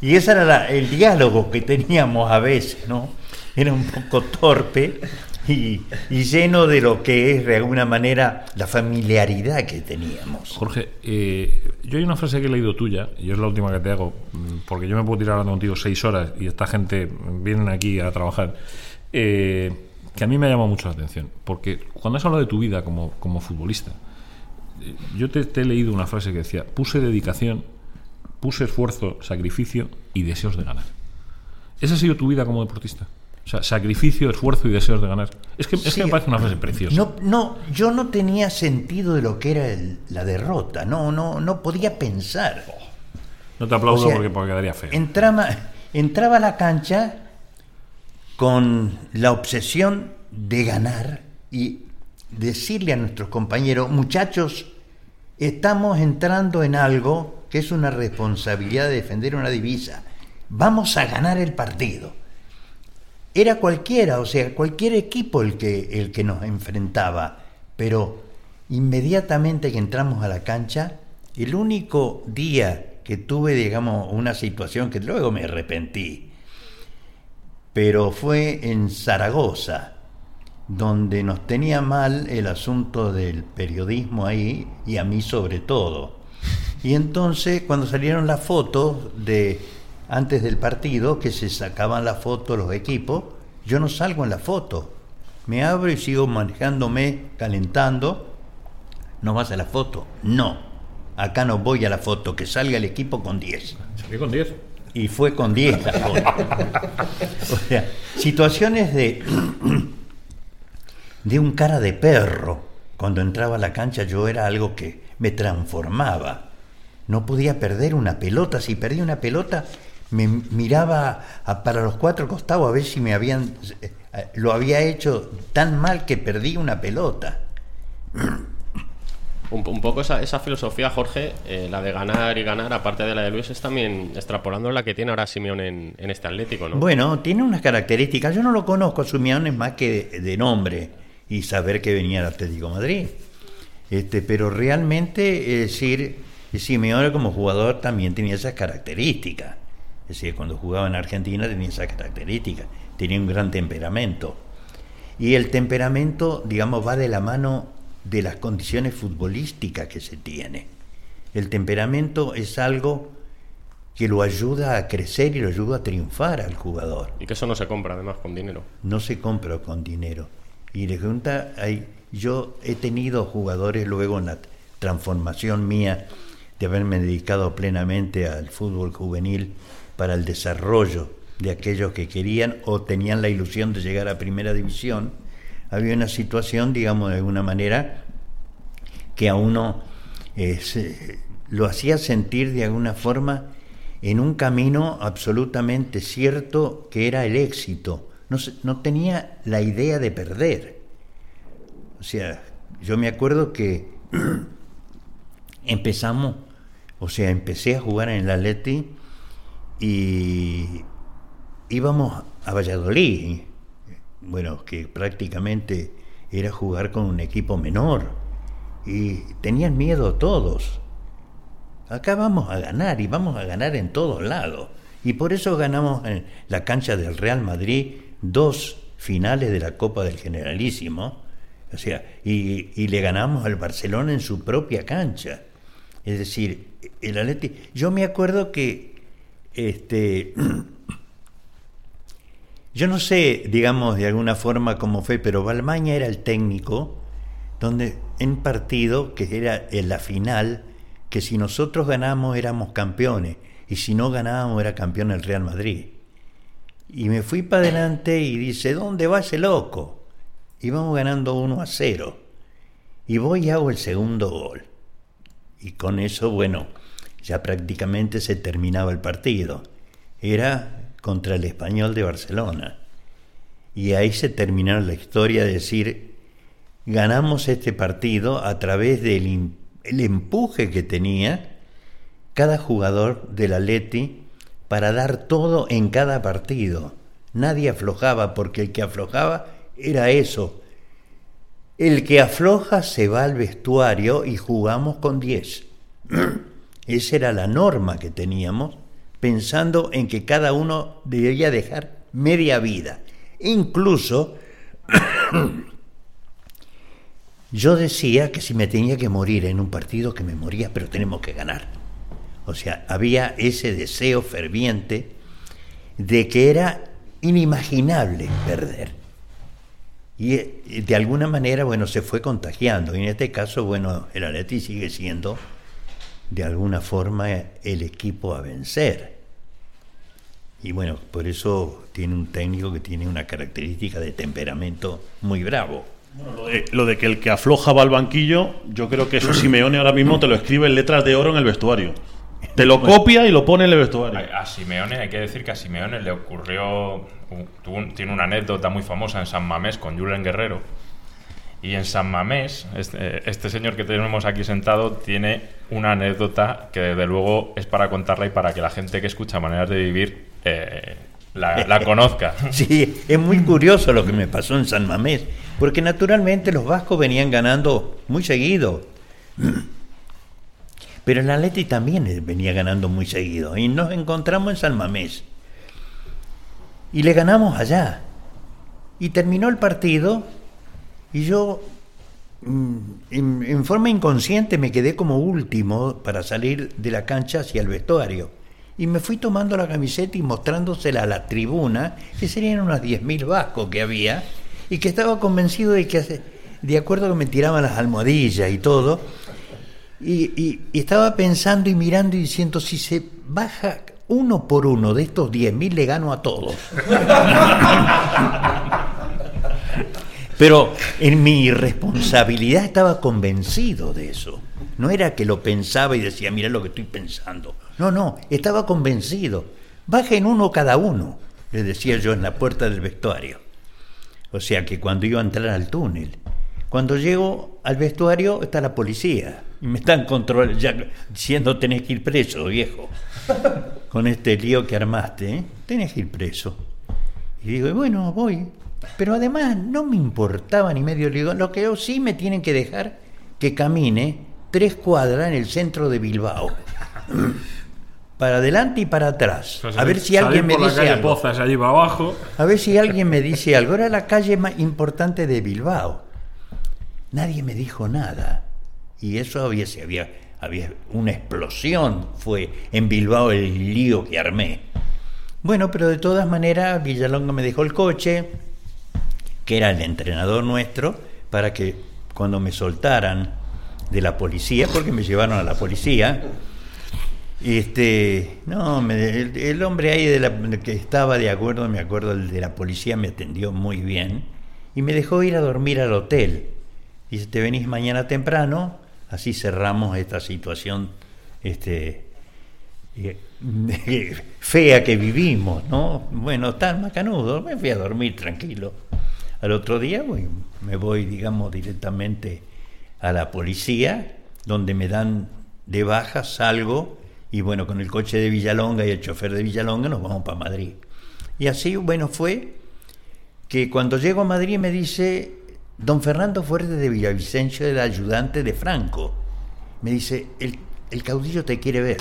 y ese era el diálogo que teníamos a veces, ¿no? Era un poco torpe y, y lleno de lo que es de alguna manera la familiaridad que teníamos. Jorge, eh, yo hay una frase que he leído tuya, y es la última que te hago, mm, porque yo me puedo tirar hablando contigo seis horas y esta gente vienen aquí a trabajar, eh, que a mí me ha llamado mucho la atención, porque cuando has hablado de tu vida como, como futbolista, eh, yo te, te he leído una frase que decía, puse dedicación, puse esfuerzo, sacrificio y deseos de ganar. ¿Esa ha sido tu vida como deportista? O sea, sacrificio, esfuerzo y deseos de ganar. Es que, es Sí, que me parece una frase preciosa. No, no, yo no tenía sentido de lo que era el- la derrota, no, no, no podía pensar. No te aplaudo O sea, porque, porque quedaría feo. Entraba, entraba a la cancha con la obsesión de ganar y decirle a nuestros compañeros, muchachos, estamos entrando en algo que es una responsabilidad de defender una divisa. Vamos a ganar el partido. Era cualquiera, o sea, cualquier equipo el que, el que nos enfrentaba, pero inmediatamente que entramos a la cancha, el único día que tuve, digamos, una situación que luego me arrepentí, pero fue en Zaragoza, donde nos tenía mal el asunto del periodismo ahí, y a mí sobre todo. Y entonces, cuando salieron las fotos de antes del partido, que se sacaban las fotos los equipos, yo no salgo en la foto. Me abro y sigo manejándome, calentando. ¿No vas a la foto? No. Acá no voy a la foto, que salga el equipo con 10 Salí con 10. Y fue con 10 la foto. O sea, situaciones de, de un cara de perro. Cuando entraba a la cancha yo era algo que me transformaba. No podía perder una pelota. Si perdía una pelota, me miraba para los cuatro costados a ver si me habían... eh, Lo había hecho tan mal que perdí una pelota. Un, poco esa, filosofía, Jorge, eh, la de ganar y ganar, aparte de la de Luis, es también extrapolando la que tiene ahora Simeón en, este Atlético, ¿no? Bueno, tiene unas características. Yo no lo conozco a Simeone más que de, nombre y saber que venía del Atlético Madrid. Este, pero realmente, es decir, Simeone como jugador también tenía esas características. Es decir, cuando jugaba en Argentina tenía esas características. Tenía un gran temperamento. Y el temperamento, digamos, va de la mano de las condiciones futbolísticas que se tiene. El temperamento es algo que lo ayuda a crecer y lo ayuda a triunfar al jugador. Y que eso no se compra, además, con dinero. No se compra con dinero. Y le pregunta, hay, yo he tenido jugadores luego en la transformación mía de haberme dedicado plenamente al fútbol juvenil para el desarrollo de aquellos que querían o tenían la ilusión de llegar a primera división. Había una situación, digamos, de alguna manera, que a uno eh, lo hacía sentir de alguna forma en un camino absolutamente cierto que era el éxito. No, no tenía la idea de perder. O sea, yo me acuerdo que empezamos, o sea, empecé a jugar en el Atleti y íbamos a Valladolid, bueno, que prácticamente era jugar con un equipo menor y tenían miedo todos. Acá vamos a ganar y vamos a ganar en todos lados. Y por eso ganamos en la cancha del Real Madrid dos finales de la Copa del Generalísimo. O sea, y, y le ganamos al Barcelona en su propia cancha. Es decir, el Atleti. Yo me acuerdo que este yo no sé, digamos, de alguna forma cómo fue, pero Balmaña era el técnico donde en partido, que era en la final, que si nosotros ganamos éramos campeones y si no ganábamos era campeón el Real Madrid. Y me fui para adelante y dice, ¿dónde va ese loco? Y vamos ganando 1 a 0. Y voy y hago el segundo gol. Y con eso, bueno, ya prácticamente se terminaba el partido. Era contra el español de Barcelona. Y ahí se terminó la historia de decir, ganamos este partido a través del empuje que tenía cada jugador del Atleti para dar todo en cada partido. nadie aflojaba, porque el que aflojaba era eso. El que afloja se va al vestuario y jugamos con 10. Esa era la norma que teníamos, pensando en que cada uno debía dejar media vida. Incluso yo decía que si me tenía que morir en un partido, que me moría, pero tenemos que ganar. O sea, había ese deseo ferviente de que era inimaginable perder. Y eh, de alguna manera, bueno, se fue contagiando. Y en este caso, bueno, el Atleti sigue siendo de alguna forma el equipo a vencer. Y bueno, por eso tiene un técnico que tiene una característica de temperamento muy bravo. Lo de, lo de que el que afloja va al banquillo, yo creo que eso Simeone ahora mismo te lo escribe en letras de oro en el vestuario. Te lo copia y lo pone en el vestuario. A, a Simeone, hay que decir que a Simeone le ocurrió. tuvo tiene una anécdota muy famosa en San Mamés con Julen Guerrero. Y en San Mamés, este, este señor que tenemos aquí sentado tiene una anécdota que desde luego es para contarla y para que la gente que escucha maneras de vivir eh, la, conozca. Sí, es muy curioso lo que me pasó en San Mamés, porque naturalmente los vascos venían ganando muy seguido. Pero el Atleti también venía ganando muy seguido. Y nos encontramos en San Mamés. Y le ganamos allá. Y terminó el partido. Y yo, mm, en, en forma inconsciente, me quedé como último para salir de la cancha hacia el vestuario. Y me fui tomando la camiseta y mostrándosela a la tribuna, que serían unos 10.000 vascos que había, y que estaba convencido de que, de acuerdo que me tiraban las almohadillas y todo, y, y- y estaba pensando y mirando y diciendo, si se baja uno por uno de estos 10.000, le gano a todos. Pero en mi irresponsabilidad estaba convencido de eso. No era que lo pensaba y decía, mira lo que estoy pensando. No, no, estaba convencido. Bajen uno cada uno, le decía yo en la puerta del vestuario. O sea que cuando iba a entrar al túnel, cuando llego al vestuario está la policía y me están controlando, ya diciendo tenés que ir preso, viejo. Con este lío que armaste, ¿eh? tenés que ir preso. Y digo, bueno, voy. Pero además no me importaba ni medio lío. Lo que yo sí me tienen que dejar que camine tres cuadras en el centro de Bilbao. Para adelante y para atrás. O sea, A ver si alguien me dice algo. Pozas allí para abajo. A ver si alguien me dice algo. Era la calle más importante de Bilbao. Nadie me dijo nada. Y eso había, se había, había una explosión. Fue en Bilbao el lío que armé. Bueno, pero de todas maneras, Villalonga me dejó el coche, que era el entrenador nuestro, para que cuando me soltaran de la policía, porque me llevaron a la policía, este, no, me- el, el hombre ahí de la, que estaba de acuerdo, me acuerdo, el de la policía me atendió muy bien y me dejó ir a dormir al hotel. Dice, te venís mañana temprano, así cerramos esta situación este, eh, fea que vivimos, ¿no? Bueno, tan macanudo, me fui a dormir tranquilo. Al otro día voy- me voy, digamos, directamente a la policía, donde me dan de baja, salgo, y bueno, con el coche de Villalonga y el chofer de Villalonga nos vamos para Madrid. Y así, bueno, fue que cuando llego a Madrid me dice, don Fernando Fuerte de Villavicencio, el ayudante de Franco, me dice, el, el caudillo te quiere ver.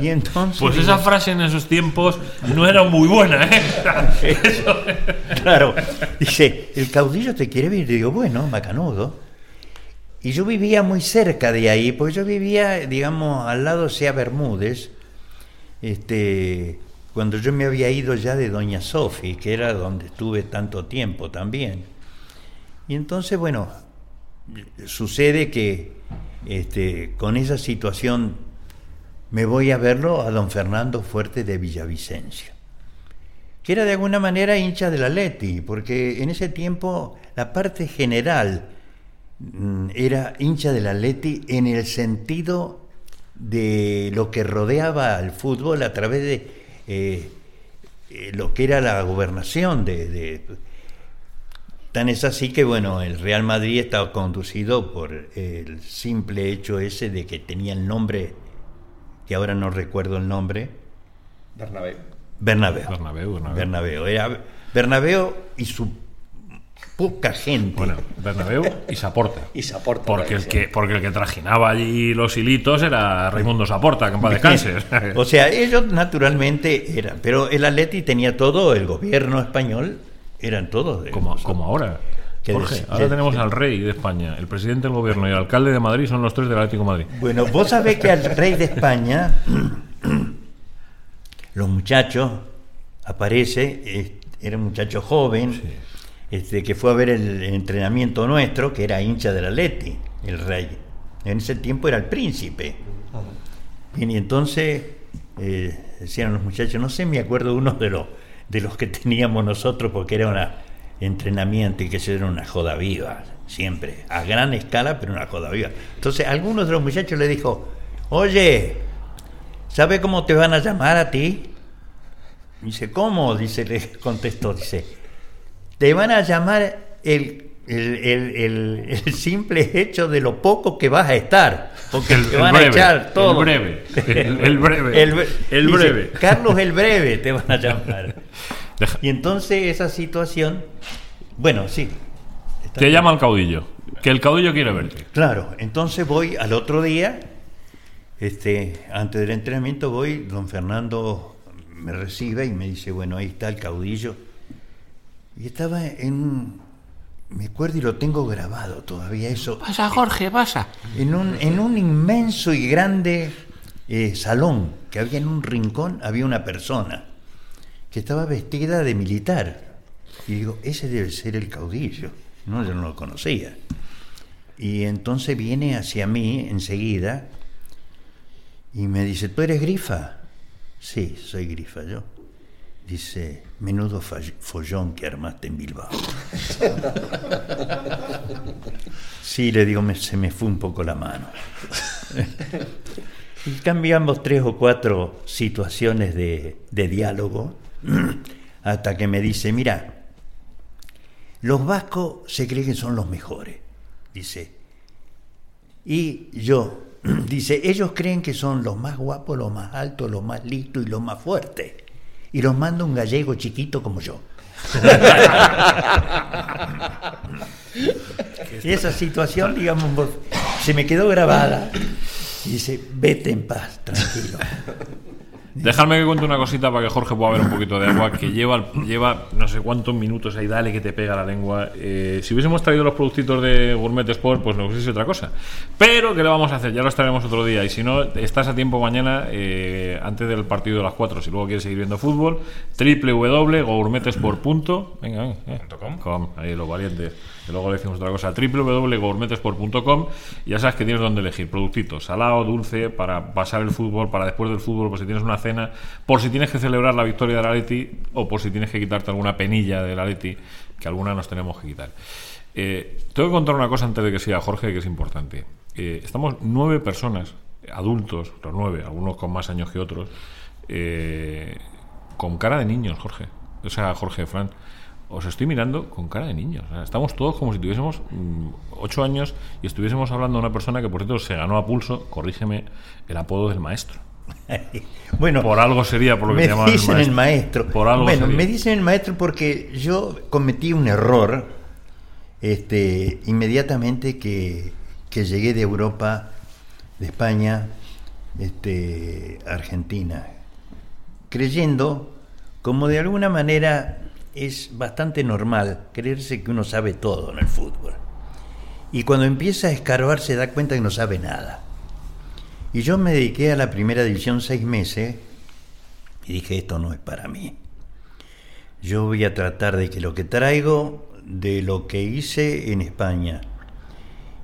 y entonces... Pues esa frase en esos tiempos no era muy buena, ¿eh? Eso- Claro, dice, el caudillo te quiere ver. Y digo, bueno, macanudo. Y yo vivía muy cerca de ahí, porque yo vivía, digamos, al lado de Sea Bermúdez, este, cuando yo me había ido ya de Doña Sofi, que era donde estuve tanto tiempo también. Y entonces, bueno, sucede que este, con esa situación me voy a verlo a don Fernando Fuerte de Villavicencio que era de alguna manera hincha del Atleti, porque en ese tiempo la parte general era hincha del Atleti en el sentido de lo que rodeaba al fútbol a través de eh, eh, lo que era la gobernación de, de- Tan es así que, bueno, el Real Madrid estaba conducido por el simple hecho ese de que tenía el nombre, que ahora no recuerdo el nombre, Bernabé. Bernabéu. Bernabéu, Bernabéu. Bernabéu. Era Bernabéu y su poca gente. Bueno, Bernabéu y Saporta. Y Saporta, Porque el, sí. que, porque el que trajinaba allí los hilitos era Raimundo Saporta, que en paz descanse. o sea, ellos naturalmente eran, pero el Atleti tenía todo, el gobierno español eran todos de como, como ahora. ¿Qué Jorge, decir? ahora ¿Qué tenemos al rey de España, el presidente del gobierno y el alcalde de Madrid son los tres del Atlético de Madrid. Bueno, vos sabés que al rey de España, los muchachos, aparece, eh, era un muchacho joven, este, que fue a ver el entrenamiento nuestro, que era hincha del Atleti, el rey. En ese tiempo era el príncipe. Bien, y entonces eh, decían los muchachos, no sé, me acuerdo uno de los, de los que teníamos nosotros, porque era un entrenamiento y que eso era una joda viva, siempre, a gran escala, pero una joda viva. Entonces, algunos de los muchachos le dijo, oye, ¿sabe cómo te van a llamar a ti? Dice, ¿cómo? Dice, le contestó, dice, te van a llamar el, el, el- el- el simple hecho de lo poco que vas a estar, porque El- te van breve, a echar todo. el breve, el- breve, El, dice, breve. Carlos el breve te van a llamar. Y entonces esa situación, bueno, sí. te bien. llama el caudillo, que el caudillo quiere verte. Claro, entonces voy al otro día, este, antes del entrenamiento voy, don Fernando me recibe y me dice, bueno, ahí está el caudillo. Y estaba en un, me acuerdo y lo tengo grabado todavía eso, Pasa, Jorge, pasa. en un, en un inmenso y grande eh, salón que había en un rincón, había una persona que estaba vestida de militar. Y digo, ese debe ser el caudillo. No, yo no lo conocía. Y entonces viene hacia mí enseguida y me dice, ¿tú eres grifa? Sí, soy grifa yo. Dice, menudo follón que armaste en Bilbao. Sí, le digo, se me fue un poco la mano. y cambiamos tres o cuatro situaciones de, de diálogo hasta que me dice, mira, los vascos se creen que son los mejores, dice. Y yo, dice, ellos creen que son los más guapos, los más altos, los más listos y los más fuertes. Y los manda un gallego chiquito como yo. y esa situación, digamos, se me quedó grabada. Y dice, vete en paz, tranquilo. Dejadme que cuente una cosita para que Jorge pueda ver un poquito de agua, que lleva, lleva no sé cuántos minutos ahí, dale que te pega la lengua. Eh, si hubiésemos traído los productitos de Gourmet Sport, pues nos hubiese otra cosa. Pero, ¿qué le vamos a hacer? Ya lo estaremos otro día. Y si no, estás a tiempo mañana, eh, antes del partido de las 4, si luego quieres seguir viendo fútbol, www.gourmetesport.com. Venga, venga. Com. Com, ahí los valientes. Que luego le decimos otra cosa. www.gourmetesport.com. Ya sabes que tienes donde elegir. Productitos, salado, dulce, para pasar el fútbol, para después del fútbol, por si tienes una cena, por si tienes que celebrar la victoria del Atleti o por si tienes que quitarte alguna penilla del Atleti, que alguna nos tenemos que quitar. Eh, tengo que contar una cosa antes de que siga Jorge, que es importante. Eh, estamos nueve personas, adultos, los nueve, algunos con más años que otros, eh, con cara de niños, Jorge. O sea, Jorge, Fran, os estoy mirando con cara de niños. O sea, estamos todos como si tuviésemos mm, ocho años y estuviésemos hablando de una persona que, por cierto, se ganó a pulso, corrígeme, el apodo del maestro. bueno, Por algo sería, por lo que me llamaban dicen el maestro. Por algo bueno, sería. me dicen el maestro porque yo cometí un error este, inmediatamente que, que llegué de Europa, de España, este, a Argentina, creyendo, como de alguna manera es bastante normal, creerse que uno sabe todo en el fútbol. Y cuando empieza a escarbar se da cuenta que no sabe nada. Y yo me dediqué a la primera división seis meses y dije, esto no es para mí. Yo voy a tratar de que lo que traigo, de lo que hice en España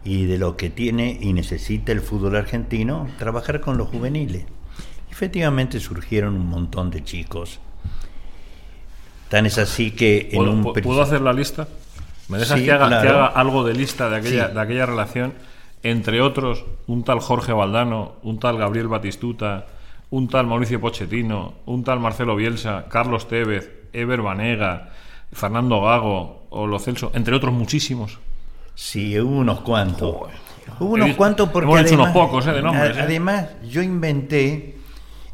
y de lo que tiene y necesita el fútbol argentino, trabajar con los juveniles. Efectivamente surgieron un montón de chicos. Tan es así que en ¿Puedo, un... ¿puedo hacer la lista? ¿Me dejas Sí, que, haga, que claro. haga algo de lista de aquella, Sí. de aquella relación? Entre otros, un tal Jorge Valdano, un tal Gabriel Batistuta, un tal Mauricio Pochettino, un tal Marcelo Bielsa, Carlos Tevez, Ever Banega, Fernando Gago o Lo Celso, entre otros muchísimos. Sí, hubo unos cuantos. Hubo unos cuantos porque hemos dicho unos además, pocos, eh, de nombres, eh. además yo inventé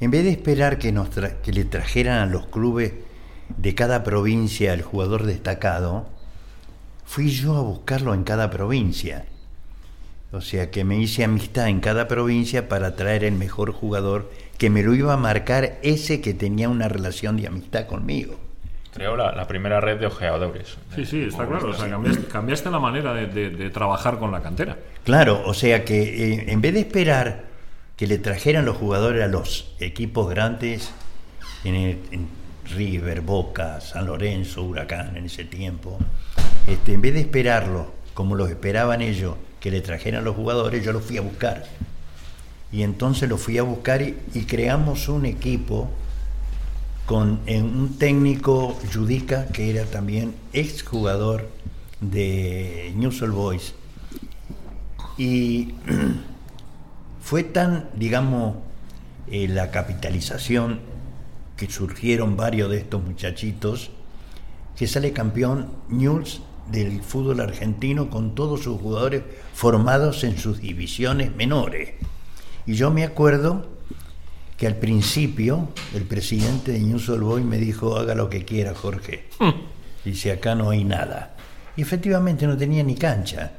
En vez de esperar que, nos que le trajeran a los clubes de cada provincia el jugador destacado, fui yo a buscarlo en cada provincia. O sea que me hice amistad en cada provincia para traer el mejor jugador que me lo iba a marcar ese que tenía una relación de amistad conmigo. Creó la, la primera red de ojeadores. Sí, sí, está claro. O sea, cambiaste, cambiaste la manera de, de- de trabajar con la cantera. Claro, o sea que eh, en vez de esperar que le trajeran los jugadores a los equipos grandes, en, el- en River, Boca, San Lorenzo, Huracán en ese tiempo, este, en vez de esperarlo como los esperaban ellos, que le trajeran los jugadores, yo los fui a buscar. Y entonces los fui a buscar y, creamos un equipo con eh, un técnico Judica, que era también exjugador de News All Boys. Y fue tan, digamos, eh, la capitalización que surgieron varios de estos muchachitos, que sale campeón News del fútbol argentino con todos sus jugadores formados en sus divisiones menores. Y yo me acuerdo que al principio el presidente de News All Boys me dijo, haga lo que quiera, Jorge. Dice, acá no hay nada. Y efectivamente no tenía ni cancha.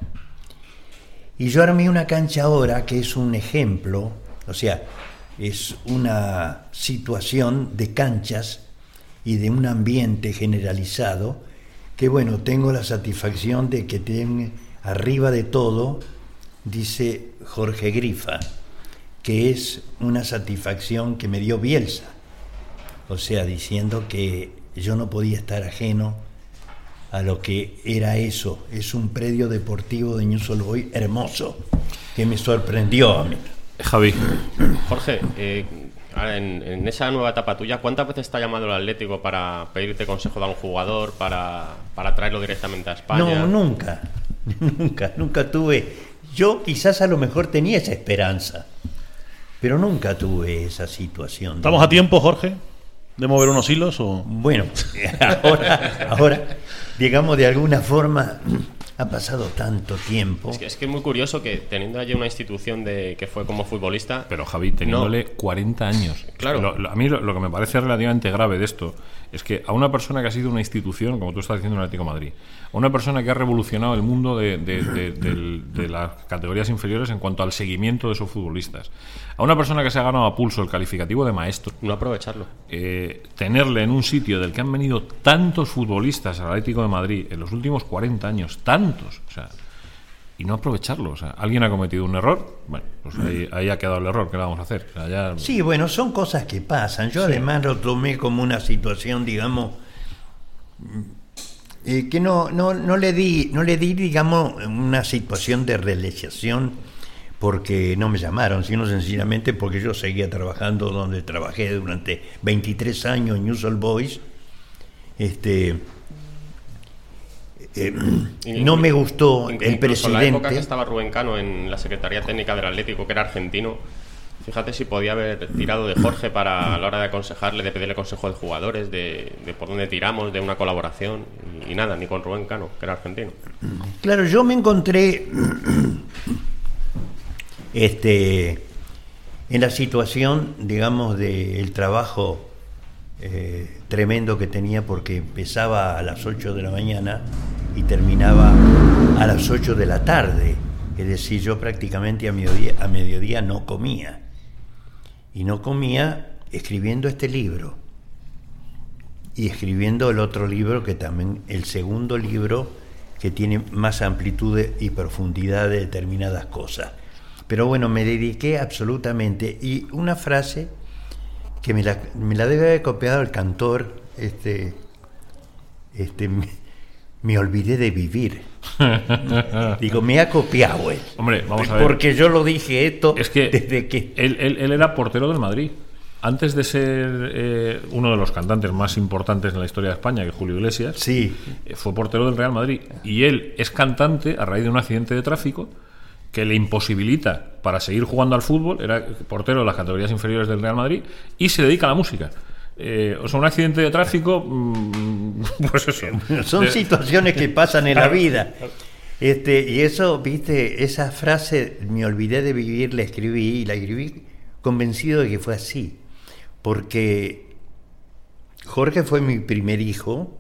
Y yo armé una cancha ahora que es un ejemplo, o sea, es una situación de canchas y de un ambiente generalizado que bueno, tengo la satisfacción de que tiene arriba de todo, dice Jorge Grifa, que es una satisfacción que me dio Bielsa. O sea, diciendo que yo no podía estar ajeno a lo que era eso. Es un predio deportivo de News All Boys hermoso, que me sorprendió a mí. Javi, Jorge, eh, en esa nueva etapa tuya, ¿cuántas veces te ha llamado el Atlético para pedirte consejo de un jugador, para, para traerlo directamente a España? No, nunca, nunca, nunca tuve. Yo quizás a lo mejor tenía esa esperanza, pero nunca tuve esa situación. ¿Estamos a tiempo, Jorge, de mover unos hilos o...? Bueno, ahora, ahora, digamos, de alguna forma, ha pasado tanto tiempo. Es que, es que es muy curioso que teniendo allí una institución de que fue como futbolista, pero Javi, teniéndole 40 años. Claro. Lo- lo- a mí lo, lo que me parece relativamente grave de esto es que a una persona que ha sido una institución, como tú estás diciendo en el Atlético de Madrid, a una persona que ha revolucionado el mundo de, de- de- del- de las categorías inferiores en cuanto al seguimiento de esos futbolistas, a una persona que se ha ganado a pulso el calificativo de maestro, no aprovecharlo. eh, tenerle en un sitio del que han venido tantos futbolistas al Atlético de Madrid en los últimos 40 años, tantos, o sea, y no aprovecharlo. O sea, alguien ha cometido un error, bueno, pues ahí, ahí ha quedado el error, ¿qué le vamos a hacer? O sea, ya- Sí, bueno, son cosas que pasan. Yo además lo tomé como una situación, digamos, eh, que no, no, no le di, no le di, digamos, una situación de realización porque no me llamaron, sino sencillamente porque yo seguía trabajando donde trabajé durante 23 años en News All Boys. Este, eh, no me gustó el en la época que presidente. estaba Rubén Cano en la Secretaría Técnica del Atlético, que era argentino, fíjate si podía haber tirado de Jorge para a la hora de aconsejarle, de pedirle consejo de jugadores, de, de por dónde tiramos, de una colaboración, y, y nada, ni con Rubén Cano, que era argentino. Claro, yo me encontré este, en la situación, digamos, del trabajo eh, tremendo que tenía porque empezaba a las 8 de la mañana y terminaba a las 8 de la tarde. Es decir, yo prácticamente a mediodía, a mediodía no comía. Y no comía escribiendo este libro. Y escribiendo el otro libro que también, el segundo libro que tiene más amplitud y profundidad de determinadas cosas. Pero bueno, me dediqué absolutamente. Y una frase que me la, me la debe haber copiado el cantor, este, este, me, olvidé de vivir. Digo, me ha copiado él. Hombre, vamos a ver. Porque yo lo dije esto Es que, desde que... Él, él- él era portero del Madrid. Antes de ser eh, uno de los cantantes más importantes en la historia de España, que es Julio Iglesias, Sí, eh, fue portero del Real Madrid. Y él es cantante a raíz de un accidente de tráfico que le imposibilita para seguir jugando al fútbol. Era portero de las categorías inferiores del Real Madrid y se dedica a la música. Eh, o sea, un accidente de tráfico, mm, pues eso. son De- situaciones que pasan en la vida. Este, y eso, viste, esa frase, me olvidé de vivir, la escribí y la escribí convencido de que fue así. porque Jorge fue mi primer hijo,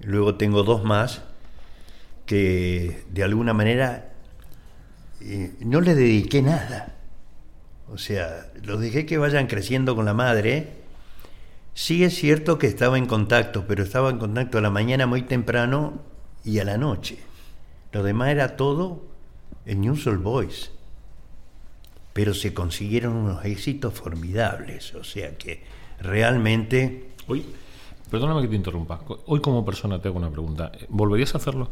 luego tengo dos más, que de alguna manera eh, no le dediqué nada. O sea, los dejé que vayan creciendo con la madre. Sí es cierto que estaba en contacto, pero estaba en contacto a la mañana muy temprano y a la noche. Lo demás era todo en News All Boys. Pero se consiguieron unos éxitos formidables. O sea que realmente Hoy, perdóname que te interrumpa. Hoy como persona te hago una pregunta. ¿Volverías a hacerlo?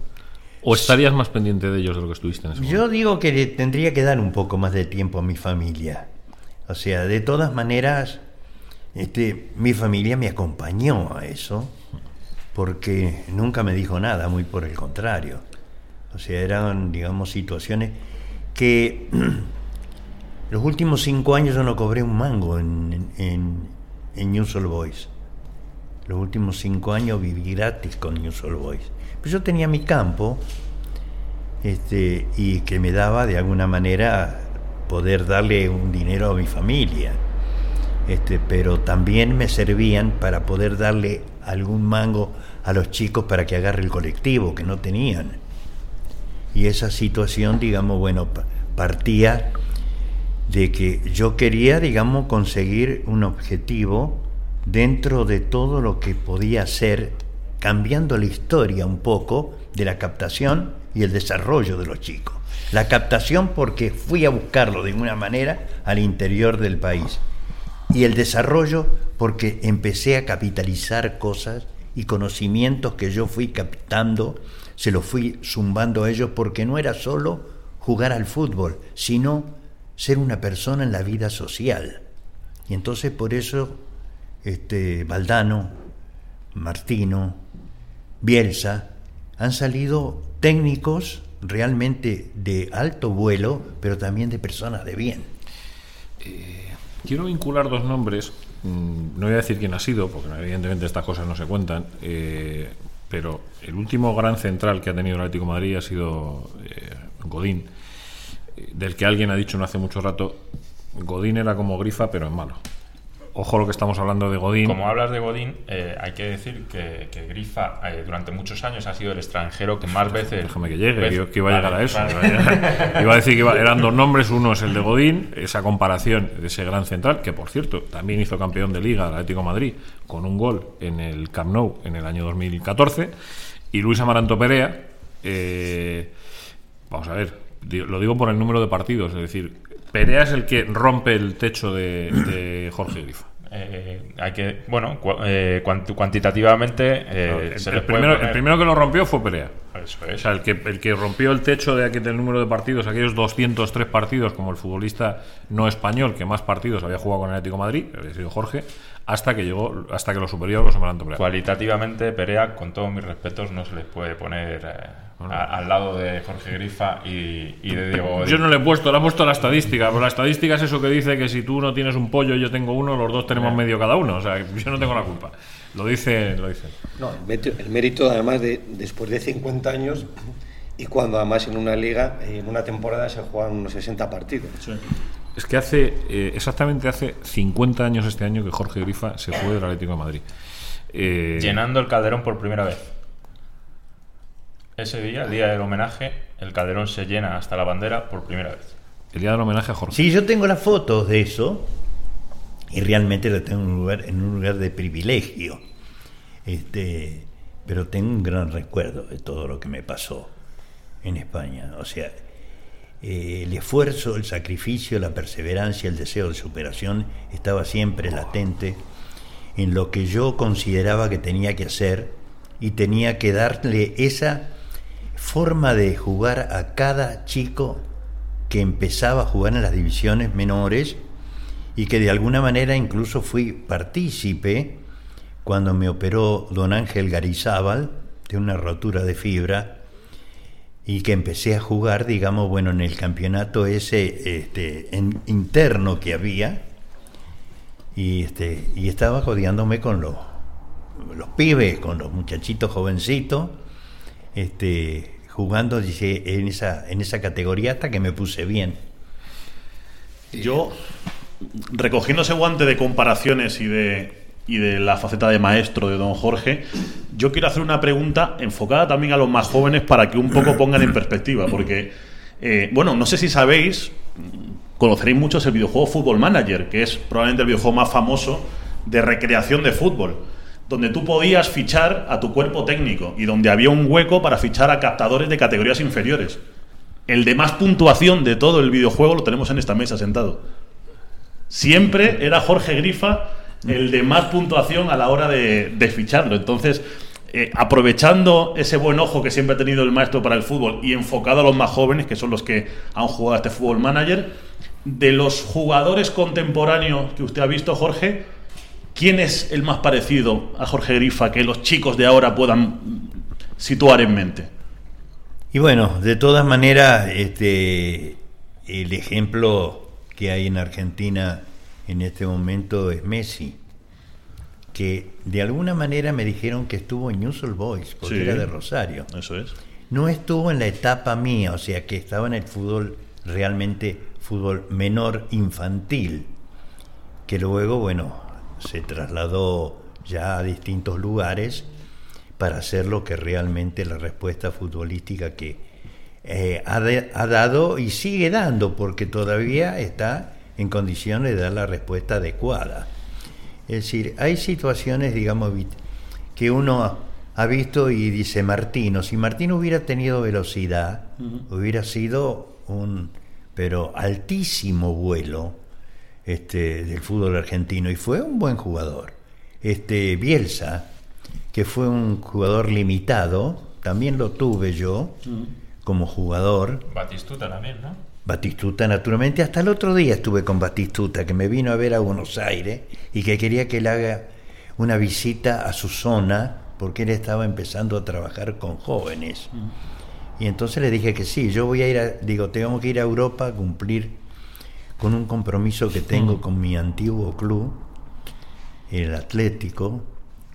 ¿O estarías más pendiente de ellos de lo que estuviste en ese momento? Yo digo que le tendría que dar un poco más de tiempo a mi familia. O sea, de todas maneras, este, mi familia me acompañó a eso, porque nunca me dijo nada, muy por el contrario. O sea, eran, digamos, situaciones que los últimos cinco años yo no cobré un mango en, en, en News All Boys. Los últimos cinco años viví gratis con News All Boys. Pero yo tenía mi campo este, y que me daba de alguna manera poder darle un dinero a mi familia. Este, pero también me servían para poder darle algún mango a los chicos para que agarre el colectivo, que no tenían. Y esa situación, digamos, bueno, pa- partía de que yo quería, digamos, conseguir un objetivo dentro de todo lo que podía hacer, cambiando la historia un poco de la captación y el desarrollo de los chicos. La captación porque fui a buscarlo de una manera al interior del país. Y el desarrollo porque empecé a capitalizar cosas y conocimientos que yo fui captando, se los fui zumbando a ellos porque no era solo jugar al fútbol, sino ser una persona en la vida social. Y entonces por eso este, Valdano, Martino, Bielsa, han salido técnicos realmente de alto vuelo, pero también de personas de bien. Quiero vincular dos nombres. mm, No voy a decir quién ha sido, porque evidentemente estas cosas no se cuentan. eh, pero el último gran central que ha tenido el Atlético Madrid ha sido eh, Godín, eh, del que alguien ha dicho no hace mucho rato. Godín era como Grifa, pero en malo. Ojo lo que estamos hablando de Godín. Como hablas de Godín, eh, hay que decir que, que Grifa eh, durante muchos años ha sido el extranjero que más veces. Déjame que llegue, que, iba a llegar Vale, a eso. vale. Iba a llegar- iba a decir que iba- eran dos nombres, uno es el de Godín, esa comparación de ese gran central, que por cierto también hizo campeón de liga al Atlético de Madrid con un gol en el Camp Nou en el año 2014, y Luis Amaranto Perea, eh, vamos a ver, lo digo por el número de partidos, es decir, Perea es el que rompe el techo de, de Jorge Grifa. Eh, hay que, bueno, cu- eh, cuant- cuantitativamente eh, el, el primero, el poner- primero que lo rompió fue Perea. Eso O es. sea, el que, el que rompió el techo de aquel del número de partidos, aquellos 203 partidos, como el futbolista no español que más partidos había jugado con el Atlético de Madrid, había sido Jorge, hasta que llegó, hasta que lo superior los Amaranto Perea. Cualitativamente, Perea, con todos mis respetos, no se les puede poner eh, a- al lado de Jorge Grifa y, y de Diego. Yo no le he puesto, le he puesto la estadística, pero la estadística es eso que dice que si tú no tienes un pollo y yo tengo uno, los dos tenemos medio cada uno. O sea, yo no tengo la culpa. Lo dice, lo dice. No, el mérito, el mérito, además de después de 50 años y cuando además en una liga, en una temporada se juegan unos 60 partidos. Es que hace, eh, exactamente hace 50 años este año que Jorge Grifa se fue del Atlético de Madrid. Eh, Llenando el Calderón por primera vez. Ese día, el día del homenaje, el Calderón se llena hasta la bandera por primera vez. el día del homenaje a Jorge. Sí, yo tengo las fotos de eso y realmente lo tengo en un lugar, en un lugar de privilegio. Este, pero tengo un gran recuerdo de todo lo que me pasó en España. O sea, eh, el esfuerzo, el sacrificio, la perseverancia, el deseo de superación estaba siempre latente en lo que yo consideraba que tenía que hacer y tenía que darle esa forma de jugar a cada chico que empezaba a jugar en las divisiones menores y que de alguna manera incluso fui partícipe cuando me operó don Ángel Garizábal de una rotura de fibra y que empecé a jugar, digamos, bueno, en el campeonato ese este, en- interno que había y, este, y estaba codeándome con los, los pibes, con los muchachitos jovencitos, este, jugando dice, en, esa, en esa categoría hasta que me puse bien. Yo, recogiendo ese guante de comparaciones y de, y de la faceta de maestro de don Jorge, yo quiero hacer una pregunta enfocada también a los más jóvenes para que un poco pongan en perspectiva, porque, eh, bueno, no sé si sabéis, conoceréis muchos el videojuego Football Manager, que es probablemente el videojuego más famoso de recreación de fútbol, donde tú podías fichar a tu cuerpo técnico y donde había un hueco para fichar a captadores de categorías inferiores. El de más puntuación de todo el videojuego lo tenemos en esta mesa sentado. Siempre era Jorge Grifa el de más puntuación a la hora de, ficharlo. Entonces, eh, aprovechando ese buen ojo que siempre ha tenido el maestro para el fútbol y enfocado a los más jóvenes, que son los que han jugado a este fútbol manager, de los jugadores contemporáneos que usted ha visto, Jorge, ¿quién es el más parecido a Jorge Grifa que los chicos de ahora puedan situar en mente? Y bueno, de todas maneras, este, el ejemplo que hay en Argentina en este momento es Messi, que de alguna manera me dijeron que estuvo en News All Boys, porque Sí. era de Rosario. Eso es. No estuvo en la etapa mía, o sea que estaba en el fútbol realmente fútbol menor infantil, que luego, bueno, se trasladó ya a distintos lugares para hacer lo que realmente la respuesta futbolística que eh, ha, de- ha dado y sigue dando, porque todavía está en condiciones de dar la respuesta adecuada. Es decir, hay situaciones, digamos, que uno ha visto y dice, Martino, si Martino hubiera tenido velocidad, hubiera sido un, pero altísimo vuelo este, del fútbol argentino y fue un buen jugador. Este, Bielsa, que fue un jugador limitado, también lo tuve yo como jugador. Batistuta también, ¿no? Batistuta, naturalmente. Hasta el otro día estuve con Batistuta, que me vino a ver a Buenos Aires y que quería que le haga una visita a su zona, porque él estaba empezando a trabajar con jóvenes. Y entonces le dije que sí, yo voy a ir a, digo, tengo que ir a Europa a cumplir con un compromiso que tengo con mi antiguo club, el Atlético.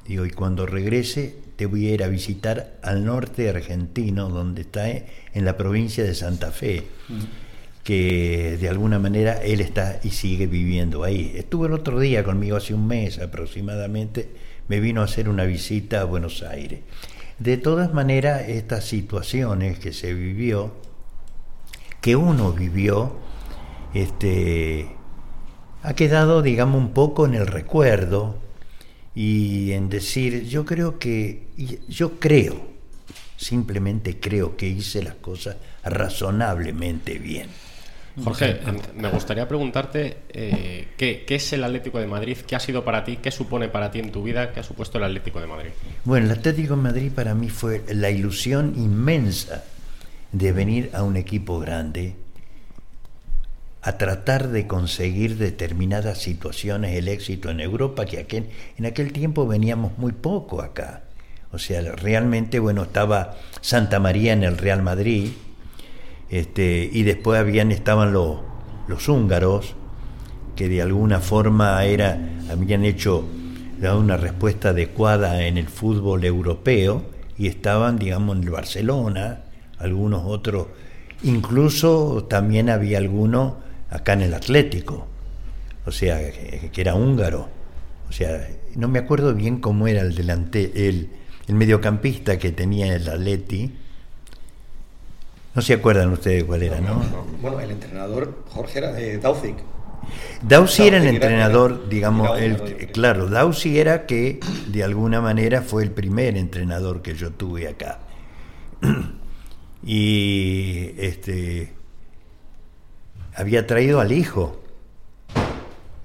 Digo, y cuando regrese te voy a ir a visitar al norte argentino, donde está eh, en la provincia de Santa Fe, que de alguna manera él está y sigue viviendo ahí. Estuvo el otro día conmigo hace un mes aproximadamente, me vino a hacer una visita a Buenos Aires. De todas maneras, estas situaciones que se vivió, que uno vivió, este, ha quedado, digamos, un poco en el recuerdo y en decir, yo creo que, yo creo, simplemente creo que hice las cosas razonablemente bien. Jorge, me gustaría preguntarte eh, ¿qué, qué es el Atlético de Madrid, qué ha sido para ti, qué supone para ti en tu vida, qué ha supuesto el Atlético de Madrid. Bueno, el Atlético de Madrid para mí fue la ilusión inmensa de venir a un equipo grande a tratar de conseguir determinadas situaciones, el éxito en Europa, que en aquel tiempo veníamos muy poco acá. O sea, realmente, bueno, estaba Santa María en el Real Madrid, este, y después habían, estaban los, los húngaros, que de alguna forma era, habían hecho dado una respuesta adecuada en el fútbol europeo y estaban, digamos, en el Barcelona, algunos otros, incluso también había alguno acá en el Atlético, o sea, que, que era húngaro. O sea, no me acuerdo bien cómo era el delante, el, el mediocampista que tenía el Atleti. No se acuerdan ustedes cuál era, ¿no? Bueno, el entrenador Jorge era de Dauzic. Dausi era el era- entrenador, digamos, el- claro, Dausi era que de alguna manera fue el primer entrenador que yo tuve acá. Y este había traído al hijo,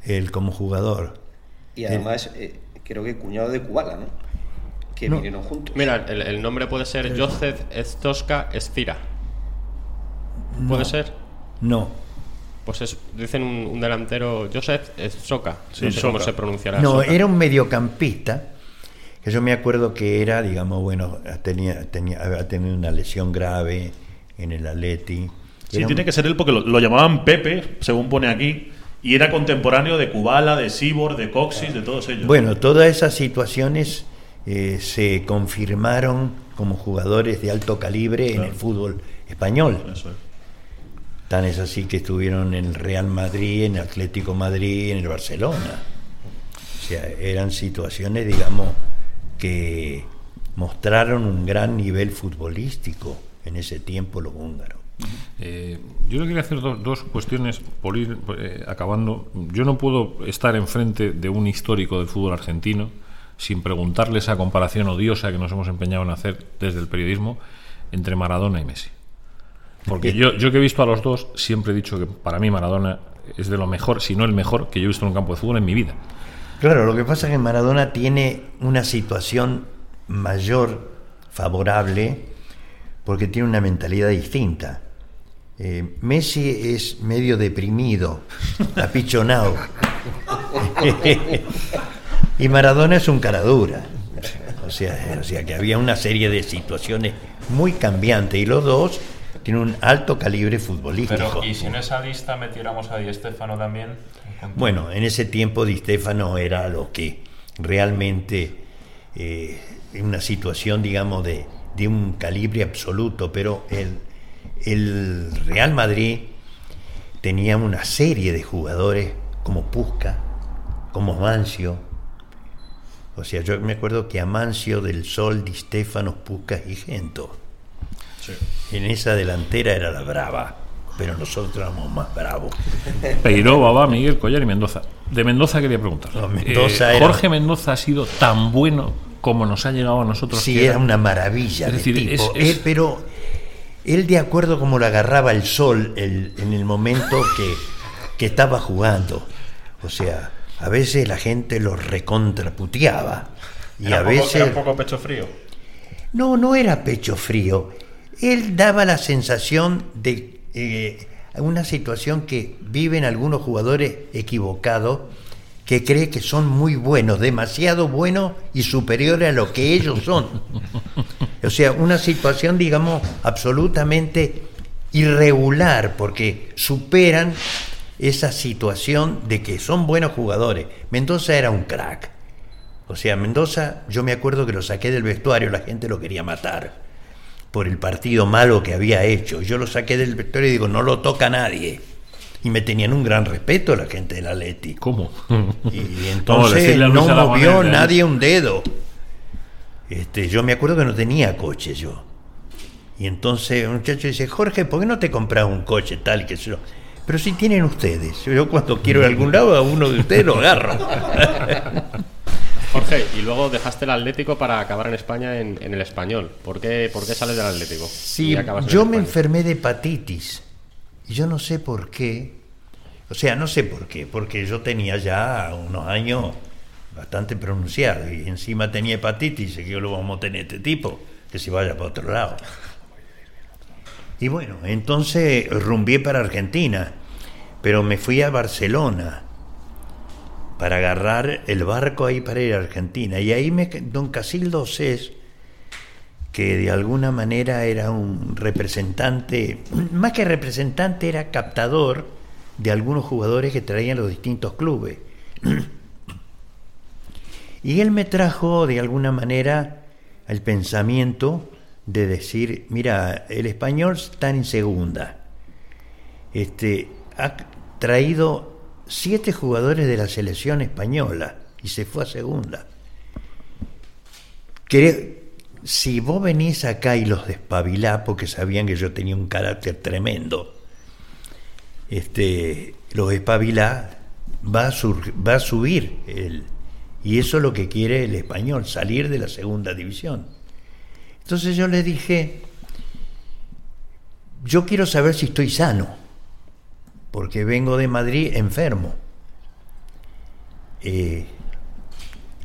él como jugador. Y además, eh, creo que cuñado de Kubala, ¿no? Que No. vinieron juntos. Mira, el, el nombre puede ser Josef Stoska Estira. ¿Puede No. ser? No, Pues es, dicen un, un delantero, Josef Stoka. Sí, no sé cómo se pronunciará. no, Soka. era un mediocampista que yo me acuerdo que era, digamos, bueno, tenía, tenía, había tenido una lesión grave en el Atleti. Sí, Era un- tiene que ser él porque lo, lo llamaban Pepe, según pone aquí, y era contemporáneo de Kubala, de Sibor, de Coxis, de todos ellos. Bueno, todas esas situaciones eh, se confirmaron como jugadores de alto calibre en el fútbol español. Eso es. Tan es así que estuvieron en el Real Madrid, en el Atlético Madrid, en el Barcelona. O sea, eran situaciones, digamos, que mostraron un gran nivel futbolístico en ese tiempo los húngaros. Eh, yo le quería hacer do- dos cuestiones por ir eh, acabando. Yo no puedo estar enfrente de un histórico del fútbol argentino sin preguntarle esa comparación odiosa que nos hemos empeñado en hacer desde el periodismo entre Maradona y Messi. Porque yo, yo que he visto a los dos, siempre he dicho que para mí Maradona es de lo mejor, si no el mejor, que yo he visto en un campo de fútbol en mi vida. Claro, lo que pasa es que Maradona tiene una situación mayor favorable porque tiene una mentalidad distinta. Eh, Messi es medio deprimido, apichonado. y Maradona es un cara dura. O sea, o sea que había una serie de situaciones muy cambiantes y los dos tienen un alto calibre futbolístico. Pero, ¿y si en esa lista metiéramos a Di Stéfano también? Bueno, en ese tiempo Di Stefano era lo que realmente eh, en una situación, digamos, de, de un calibre absoluto, pero el, el Real Madrid tenía una serie de jugadores como Pusca, como Mancio. O sea, yo me acuerdo que Amancio del Sol, Di Stefano, Pusca y Gento. En esa delantera era la brava, pero nosotros éramos más bravos. Peiró, Babá, Miguel, Collar y Mendoza. De Mendoza quería preguntar. No, Mendoza era- Jorge Mendoza ha sido tan bueno como nos ha llegado a nosotros. Sí, que era una maravilla Es de decir, tipo. es- es- Él, pero él de acuerdo como lo agarraba el sol el- en el momento que, que estaba jugando. O sea, a veces la gente lo recontraputeaba. Y Era a poco- veces... era un poco pecho frío. No, no era pecho frío. Él daba la sensación de eh, una situación que viven algunos jugadores equivocados que cree que son muy buenos, demasiado buenos y superiores a lo que ellos son. O sea, una situación, digamos, absolutamente irregular, porque superan esa situación de que son buenos jugadores. Mendoza era un crack. O sea, Mendoza, yo me acuerdo que lo saqué del vestuario, la gente lo quería matar por el partido malo que había hecho. Yo lo saqué del vestuario y digo, no lo toca nadie. Y me tenían un gran respeto la gente del Atleti. ¿Cómo? Y entonces no movió ¿eh? nadie un dedo. Este, yo me acuerdo que no tenía coche yo. Y entonces un muchacho dice, Jorge, ¿por qué no te compras un coche tal que yo? Pero si tienen ustedes. Yo cuando quiero ir a algún lado, a uno de ustedes lo agarro. Jorge, y luego dejaste el Atlético para acabar en España en, en el español. ¿Por qué, por qué sales del Atlético? Sí, en yo me enfermé de hepatitis. Y yo no sé por qué. O sea, no sé por qué. Porque yo tenía ya unos años bastante pronunciados. Y encima tenía hepatitis. Y yo lo vamos a tener este tipo. Que se vaya para otro lado. Y bueno, entonces rumbié para Argentina. Pero me fui a Barcelona para agarrar el barco ahí para ir a Argentina. Y ahí me, don Casildo Cés, que de alguna manera era un representante, más que representante, era captador de algunos jugadores que traían los distintos clubes. Y él me trajo de alguna manera el pensamiento de decir, mira, el español está en segunda. Este, ha traído siete jugadores de la selección española y se fue a segunda. Que si vos venís acá y los despabilás, porque sabían que yo tenía un carácter tremendo, este, los despabilás, va a, va a subir el, y eso es lo que quiere el español, salir de la segunda división. Entonces yo le dije, yo quiero saber si estoy sano, porque vengo de Madrid enfermo. Eh,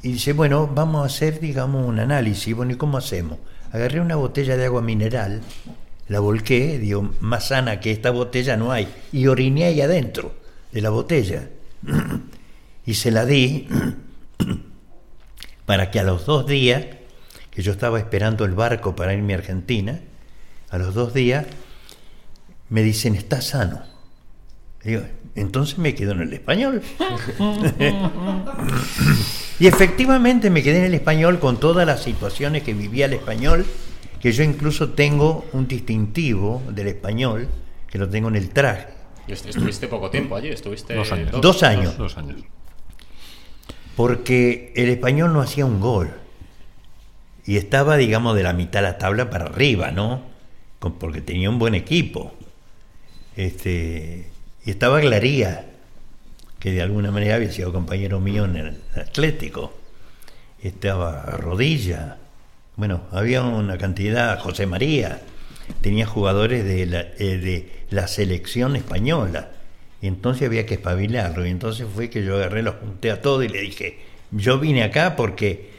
y dice, bueno, vamos a hacer, digamos, un análisis. Bueno, ¿y cómo hacemos? Agarré una botella de agua mineral, la volqué, digo, más sana que esta botella no hay, y oriné ahí adentro de la botella. y se la di para que a los dos días, que yo estaba esperando el barco para irme a Argentina, a los dos días me dicen, está sano. Digo, entonces me quedo en el español. y efectivamente me quedé en el español con todas las situaciones que vivía el español, que yo incluso tengo un distintivo del español, que lo tengo en el traje. Estuviste poco tiempo allí, estuviste Dos años. Dos años. Dos, dos años. Porque el español no hacía un gol. Y estaba, digamos, de la mitad de la tabla para arriba, ¿no? Porque tenía un buen equipo. Este, y estaba Glaría, que de alguna manera había sido compañero mío en el Atlético. Estaba Rodilla. Bueno, había una cantidad, José María. Tenía jugadores de la, eh, de la selección española. Y entonces había que espabilarlo. Y entonces fue que yo agarré, los junté a todos y le dije, yo vine acá porque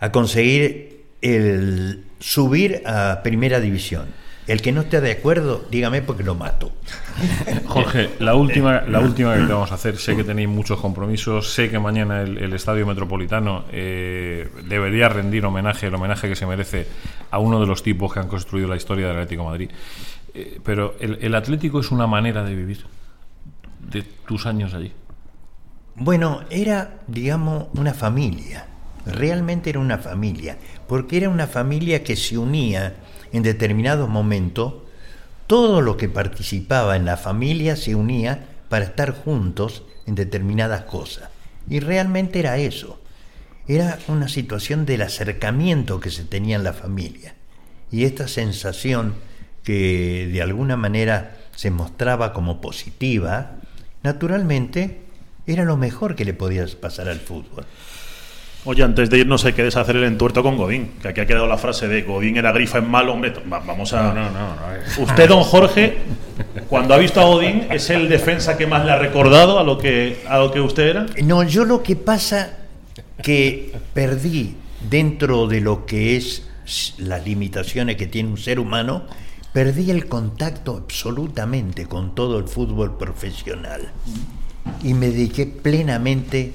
a conseguir el subir a primera división. El que no esté de acuerdo, dígame porque lo mato. Jorge, la última, la última que vamos a hacer, sé que tenéis muchos compromisos, sé que mañana el, Estadio Metropolitano eh, debería rendir homenaje, el homenaje que se merece a uno de los tipos que han construido la historia del Atlético Madrid. Eh, pero el Atlético es una manera de vivir de tus años allí. Bueno, era, digamos, una familia. Realmente era una familia. Porque era una familia que se unía en determinados momentos. Todo lo que participaba en la familia se unía para estar juntos en determinadas cosas. Y realmente era eso. Era una situación del acercamiento que se tenía en la familia. Y esta sensación que de alguna manera se mostraba como positiva, naturalmente era lo mejor que le podía pasar al fútbol. Oye, antes de irnos hay que deshacer el entuerto con Godín, que aquí ha quedado la frase de Godín era grifa en malo, hombre, va- vamos a... No, no, no. Usted, don Jorge, cuando ha visto a Godín, ¿es el defensa que más le ha recordado a lo que, a lo que usted era? No, yo lo que pasa que perdí dentro de lo que es las limitaciones que tiene un ser humano, perdí el contacto absolutamente con todo el fútbol profesional. Y me dediqué plenamente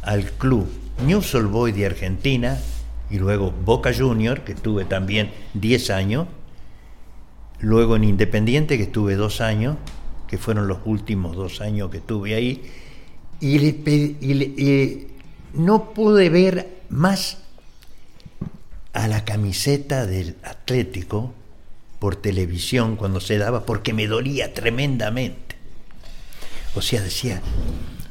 al club News Old Boys de Argentina y luego Boca Junior, que estuve también 10 años, luego en Independiente, que estuve dos años, que fueron los últimos dos años que estuve ahí, y no pude ver más a la camiseta del Atlético por televisión cuando se daba, porque me dolía tremendamente. O sea, decía,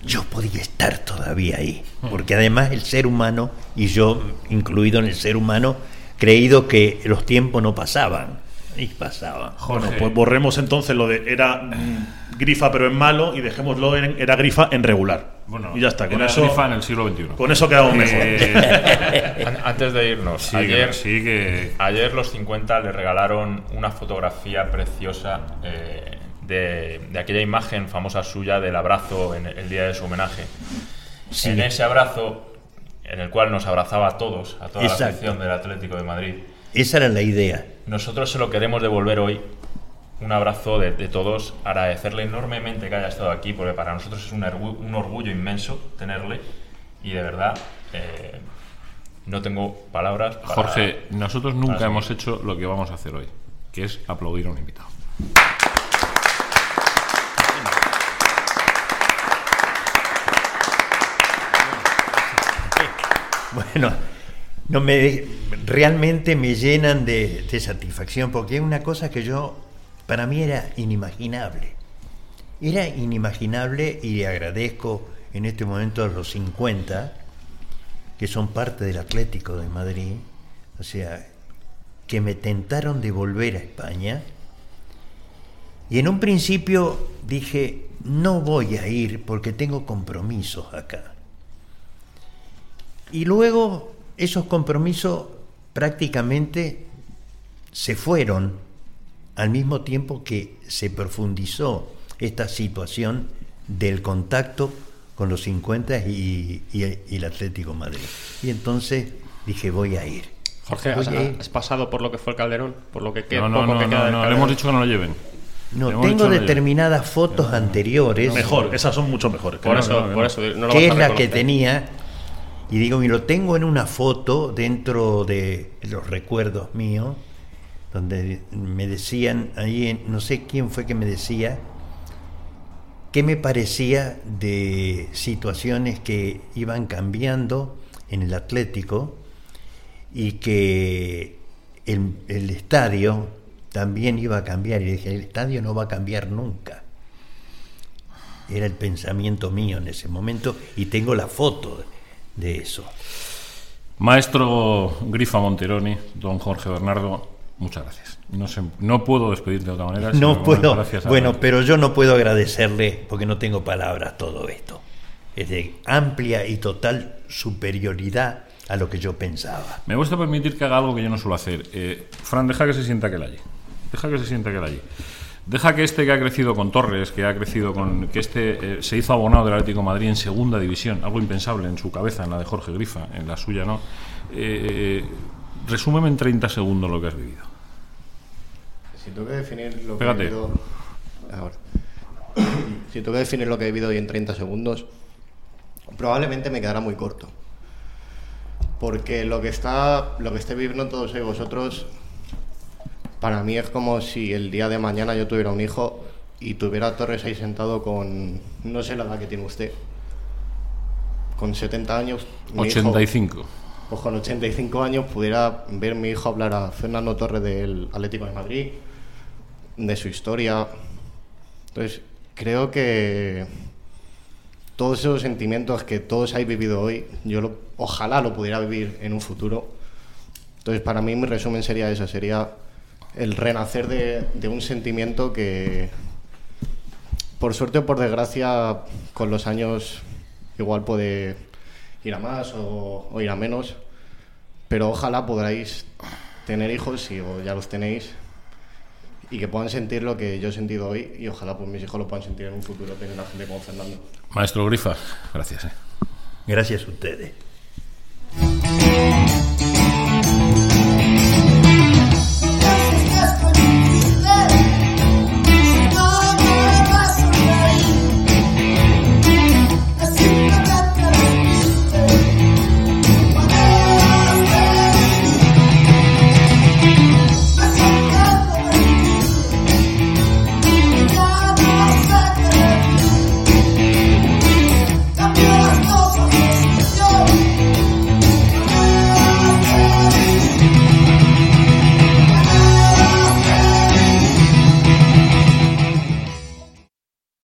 yo podía estar todavía ahí, porque además el ser humano, y yo incluido en el ser humano, creído que los tiempos no pasaban, y pasaban. Jorge, Bueno, pues borremos entonces lo de era mm, grifa pero en malo y dejémoslo en era grifa en regular. bueno, y ya está, con era eso, grifa en el siglo XXI. con eso quedamos mejor. Eh, An- Antes de irnos, sí, ayer, que, sí que... ayer los 50 le regalaron una fotografía preciosa eh, de, de aquella imagen famosa suya del abrazo en el día de su homenaje. Sí. En ese abrazo, en el cual nos abrazaba a todos, a toda la afición del Atlético de Madrid, Esa era la idea. Nosotros se lo queremos devolver hoy. Un abrazo de, de todos, agradecerle enormemente que haya estado aquí, porque para nosotros es un, orgu- un orgullo inmenso tenerle. Y de verdad, eh, no tengo palabras. para- Jorge, nosotros nunca hemos seguir. hecho lo que vamos a hacer hoy, que es aplaudir a un invitado. Bueno, no me, realmente me llenan de, satisfacción porque es una cosa que yo, para mí era inimaginable. Era inimaginable y le agradezco en este momento a los 50, que son parte del Atlético de Madrid, o sea, que me tentaron de volver a España. Y en un principio dije, no voy a ir porque tengo compromisos acá. Y luego esos compromisos prácticamente se fueron al mismo tiempo que se profundizó esta situación del contacto con los 50 y, y- y el Atlético de Madrid. Y entonces dije, voy a ir. Jorge, Voy ¿has, a ir. has pasado por lo que fue el Calderón? Por lo que queda, No, no, poco no, que no, queda del no, le hemos dicho que no lo lleven. Le No, tengo determinadas fotos anteriores. Mejor, esas son mucho mejores. Por no, eso, no, no. por eso, no lo que es la que tenía y digo y lo tengo en una foto dentro de los recuerdos míos donde me decían ahí no sé quién fue que me decía qué me parecía de situaciones que iban cambiando en el Atlético y que el, el estadio también iba a cambiar. Y dije, el estadio no va a cambiar nunca. Era el pensamiento mío en ese momento y tengo la foto de eso. Maestro Grifa Monteroni, don Jorge Bernardo, muchas gracias. No, no puedo despedirte de otra manera. No puedo, gracias bueno, pero yo no puedo agradecerle porque no tengo palabras todo esto. Es de amplia y total superioridad a lo que yo pensaba. Me gusta permitir que haga algo que yo no suelo hacer. Eh, Fran, deja que se sienta aquel allí. Deja que se sienta aquel allí. Deja que este que ha crecido con Torres, que ha crecido con. que este eh, se hizo abonado del Atlético de Madrid en segunda división, algo impensable en su cabeza, en la de Jorge Grifa, en la suya no. Eh, resúmeme en 30 segundos lo que has vivido. Si tengo que definir lo que he vivido. Ahora. Si tengo que definir lo que he vivido hoy en 30 segundos, probablemente me quedará muy corto. Porque lo que está. lo que esté viviendo todos vosotros. Para mí es como si el día de mañana yo tuviera un hijo y tuviera a Torres ahí sentado con. no sé la edad que tiene usted. Con 70 años. mi hijo- 85. pues con 85 años pudiera ver mi hijo hablar a Fernando Torres del Atlético de Madrid, de su historia. Entonces, creo que todos esos sentimientos que todos habéis vivido hoy, yo lo- ojalá lo pudiera vivir en un futuro. Entonces, para mí mi resumen sería eso, sería el renacer de, de un sentimiento que, por suerte o por desgracia, con los años igual puede ir a más o, o ir a menos, pero ojalá podráis tener hijos y, o ya los tenéis y que puedan sentir lo que yo he sentido hoy y ojalá pues mis hijos lo puedan sentir en un futuro teniendo a gente como Fernando. Maestro Grifa, gracias. eh. Gracias a ustedes.